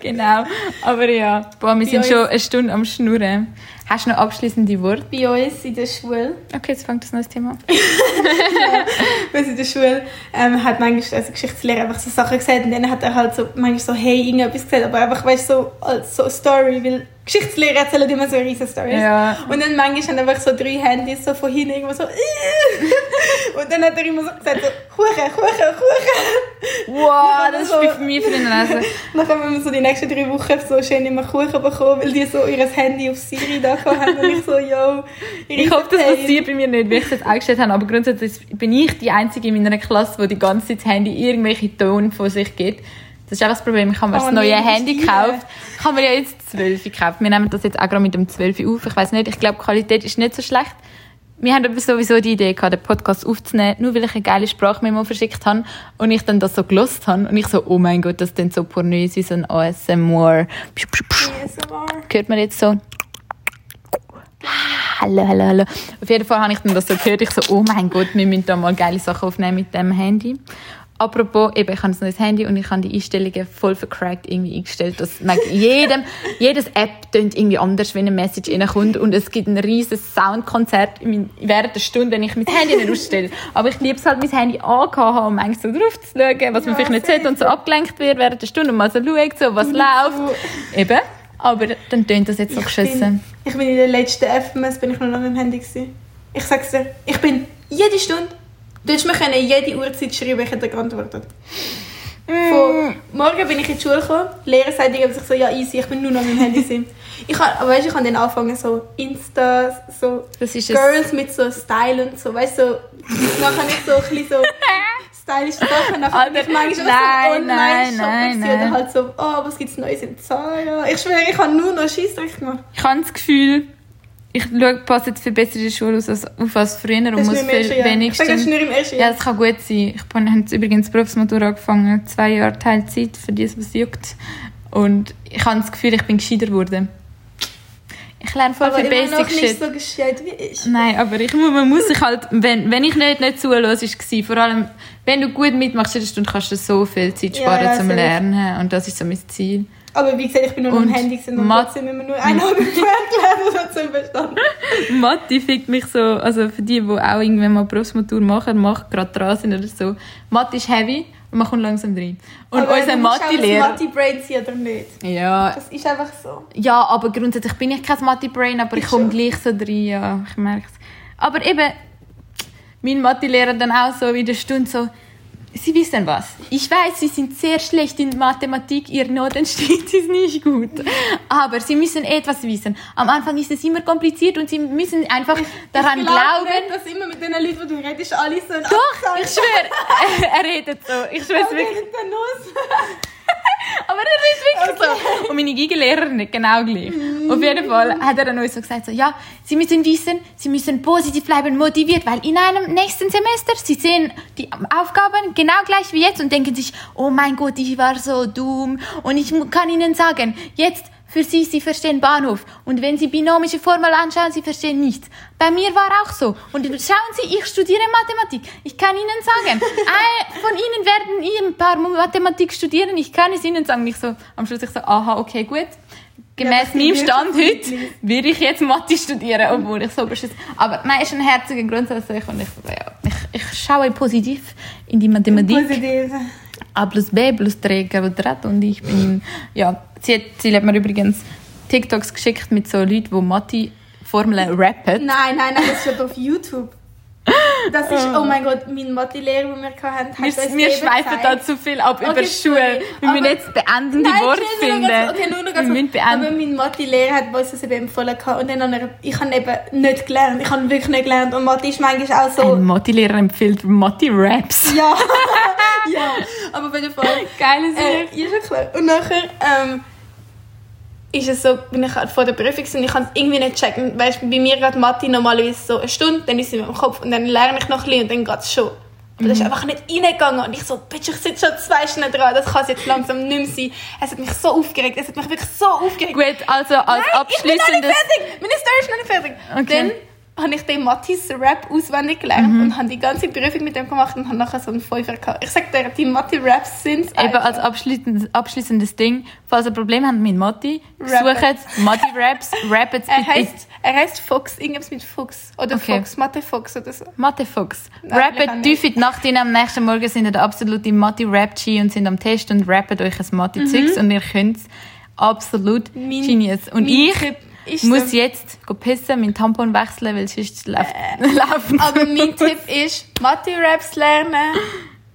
Genau. Aber ja, boah, wir sind uns- schon eine Stunde am Schnurren. Hast du noch abschließende Worte? Bei uns in der Schule, Okay, jetzt fängt das neues Thema an. bei uns in der Schule ähm, hat manchmal also Geschichtslehrer einfach so Sachen gesagt und dann hat er halt so manchmal so hey irgendetwas gesagt, aber einfach weißt du so als so Story, weil Geschichtslehrer erzählen immer so riesen Stories. Ja. Und dann manchmal haben einfach so drei Handys so von hinten irgendwo so und dann hat er immer so gesagt so Kuchen, Kuchen, Kuchen. Wow, das ist so- bei mir für den Lesen. Dann haben wir so die nächsten drei Wochen so schön immer Kuchen bekommen, weil die so ihr Handy auf Siri da gehabt haben und ich so, yo, Ich hoffe, das passiert bei mir nicht, wie ich es jetzt eingestellt habe. Aber grundsätzlich bin ich die Einzige in meiner Klasse, die die ganze Zeit das Handy irgendwelche Töne von sich gibt. Das ist auch das Problem. Ich habe mir Kann das neue nicht Handy gekauft. Ich habe mir ja jetzt 12 gekauft. Wir nehmen das jetzt auch gerade mit dem 12 auf. Ich weiß nicht, ich glaube, die Qualität ist nicht so schlecht. Wir haben aber sowieso die Idee gehabt, den Podcast aufzunehmen, nur weil ich eine geile Sprachmemo verschickt habe und ich dann das so gelost habe und ich so, oh mein Gott, das klingt so pornös wie so ein ASMR. ASMR. Hört man jetzt so? Hallo, hallo, hallo. Auf jeden Fall habe ich dann das so gehört. Ich so, oh mein Gott, wir müssen da mal geile Sachen aufnehmen mit dem Handy. Apropos, eben, ich habe ein neues Handy und ich habe die Einstellungen voll vercrackt irgendwie eingestellt, dass jedem, jedes App tönt irgendwie anders, wenn eine Message reinkommt und es gibt ein riesiges Soundkonzert während der Stunde, wenn ich mein Handy nicht ausstelle. Aber ich liebe es halt, mein Handy angehauen und manchmal so drauf zu schauen, was man Ja, vielleicht nicht sieht und so abgelenkt wird während der Stunde und mal so schaut, so, was läuft. Eben. Aber dann tönt das jetzt so geschissen. bin, ich bin in der letzten FMS bin ich noch an meinem Handy gewesen. Ich sag's dir, ich bin jede Stunde, du hättest mir können jede Uhrzeit schreiben, ich hätte geantwortet. Von morgen bin ich in die Schule gekommen, die Lehrer sagt irgendwie so, ja easy, ich bin nur noch an meinem Handy gewesen. Ich hab, aber weißt, ich habe dann angefangen so Insta, so. Girls mit so Style und so, weißt du, so, nachher nicht so ein bisschen so stylische Sachen, nachher Alter, bin ich manchmal nein, so nein, online nein, shopping nein. oder halt so, oh, was gibt's Neues in Zara? Ich schwöre, ich habe nur noch Scheissdreck gemacht. Ich habe das Gefühl, ich schaue, passe jetzt viel besser in der Schule aus als, auf als früher und Das muss im ersten viel Jahr. Ich sage, das wenigstens... im ersten Ja, Jahr. das kann gut sein. Ich habe jetzt übrigens Berufsmatur angefangen, zwei Jahre Teilzeit, für die es was juckt. Und ich habe das Gefühl, ich bin gescheiter geworden. Ich lerne voll aber viel immer noch Basic nicht so gescheit wie ich. Nein, aber ich, man muss sich halt, wenn, wenn ich nicht, nicht ist es vor allem, wenn du gut mitmachst in der Stunde, kannst du so viel Zeit Ja, sparen ja, zum safe. Lernen. Und das ist so mein Ziel. Aber wie gesagt, ich bin nur noch Und am Handy gewesen und Mat- trotzdem immer nur eineinhalb Pferd gelernt und zum Verstand. Mathe fickt mich so, also für die, die auch irgendwann mal Berufsmatur machen, machen gerade dran sind oder so. Mathe ist heavy und man kommt langsam rein. Und Aber unser Mathe-Lehrer... Mathe-Brain sein oder nicht? Ja, Das ist einfach so. ja, aber grundsätzlich bin ich kein Mathe-Brain, aber ich Ich komme gleich so rein, ja, ich merke es. Aber eben, mein Mathe-Lehrer dann auch so in der Stunde so, Sie wissen was. Ich weiß, Sie sind sehr schlecht in Mathematik, Ihr Notenschnitt ist nicht gut. Aber Sie müssen etwas wissen. Am Anfang ist es immer kompliziert und Sie müssen einfach daran ich glaube glauben. nicht, dass immer mit den Leuten, die du redest, alle so ein Doch, ich schwöre, er redet so. Ich schwöre es wirklich. Aber er ist wirklich so. Und meine Gigelehrerin nicht genau gleich. Auf jeden Fall hat er dann uns so gesagt, so, ja, Sie müssen wissen, Sie müssen positiv bleiben, motiviert, weil in einem nächsten Semester, Sie sehen die Aufgaben genau gleich wie jetzt und denken sich, oh mein Gott, ich war so dumm. Und ich kann Ihnen sagen, jetzt für Sie, Sie verstehen Bahnhof. Und wenn Sie binomische Formel anschauen, Sie verstehen nichts. Bei mir war auch so. Und schauen Sie, ich studiere Mathematik. Ich kann Ihnen sagen, ein- von Ihnen werden ihr ein paar Mathematik studieren. Ich kann es Ihnen sagen. Ich so, am Schluss ich so, aha, okay, gut. Gemäß das meinem Stand heute würde ich jetzt Mathe studieren, obwohl ich so beschissen. Aber nein, ist ein herziger grundsätzlich und ich, ja, ich, ich schaue positiv in die Mathematik. Positiv. A plus B plus 3 Quadrat und ich bin im, ja, sie hat, sie hat mir übrigens TikToks geschickt mit so Leuten, die Mathe-Formeln rappen. Nein, nein, nein, das ist schon auf YouTube. Das ist, oh mein Gott, mein Mathelehrer, den wir hatten, hat Wir, uns wir schweifen da zu viel ab über Okay, Schule. sorry. Wir müssen jetzt beendende Nein, Worte finden. ganz- Okay, nur noch wir ganz müssen kurz. Aber beenden. mein Mathelehrer hat uns das eben empfohlen und dann habe er, ich habe eben nicht gelernt. Ich habe wirklich nicht gelernt und Mathe ist manchmal auch so... Ein Mathe-Lehrer empfiehlt Mathe-Raps. Ja, ja, aber auf jeden Fall. Geiles Äh, ja, schon klar. Und nachher ähm, ist es so, bin ich halt vor der Prüfung und ich kann es irgendwie nicht checken. Weißt, bei mir geht Mathe normalerweise so eine Stunde, dann ist sie meinem Kopf und dann lerne ich noch ein bisschen und dann geht es schon. Aber das ist einfach nicht reingegangen und ich so, bitch, ich sitze schon zwei Stunden dran, das kann es jetzt langsam nicht mehr sein. Es hat mich so aufgeregt, es hat mich wirklich so aufgeregt. Gut, also als Nein, ich bin noch nicht fertig. Meine Story ist noch nicht fertig. Okay. Dann habe ich den Mathis Rap auswendig gelernt und habe die ganze Prüfung mit dem gemacht und habe nachher so einen Fünfer gehabt. Ich sag dir, die Mathe-Raps sind Eben als abschließendes, abschließendes Ding, falls ihr Probleme habt mit Mathe, Rappen. sucht Mathe-Raps, rappet Er heißt, er heißt Fox, irgendwas mit Fuchs. Oder Okay. Fox, Mathe Fox oder so. Nein, ich Rappet tief in die Nacht hinein, am nächsten Morgen sind ihr der absolute Mathe-Rap-G und sind am Test und rappet euch ein Mathe-Zeugs und ihr könnt absolut Mhm. Mein- Genius. Und ich Tipp ist muss jetzt pissen, meinen Tampon wechseln, weil sonst läuft, laufen. Aber mein Tipp ist, Mathe-Raps lernen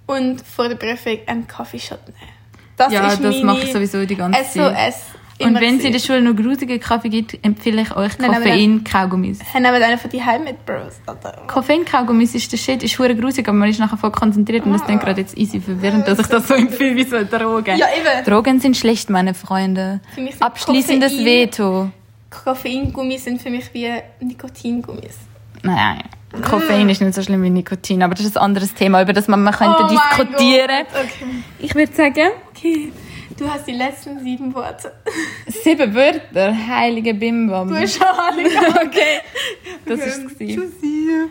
und vor der Prüfung einen Kaffeeshot nehmen. Das ja, ist das mache ich sowieso die ganze Zeit. SOS. Und wenn es in der. Schule noch grusigen Kaffee gibt, empfehle ich euch Koffein-Kaugummis. Haben wir einen von die mit Bros. Oder? Koffein-Kaugummis ist der Shit, ist hure grusig, aber man ist nachher voll konzentriert und das klingt gerade jetzt easy verwirrend, dass ich das so empfehle wie so eine Droge. Ja, eben. Drogen sind schlecht, meine Freunde. Abschließendes Veto. Koffeingummis sind für mich wie Nikotingummis. Nein, Koffein ist nicht so schlimm wie Nikotin, aber das ist ein anderes Thema, über das man, man könnte Oh diskutieren. Okay. Ich würde sagen, okay. Du hast die letzten sieben Worte. sieben Wörter, heilige Bimbam. Du hast schon alle okay, das ist es. Tschüssi.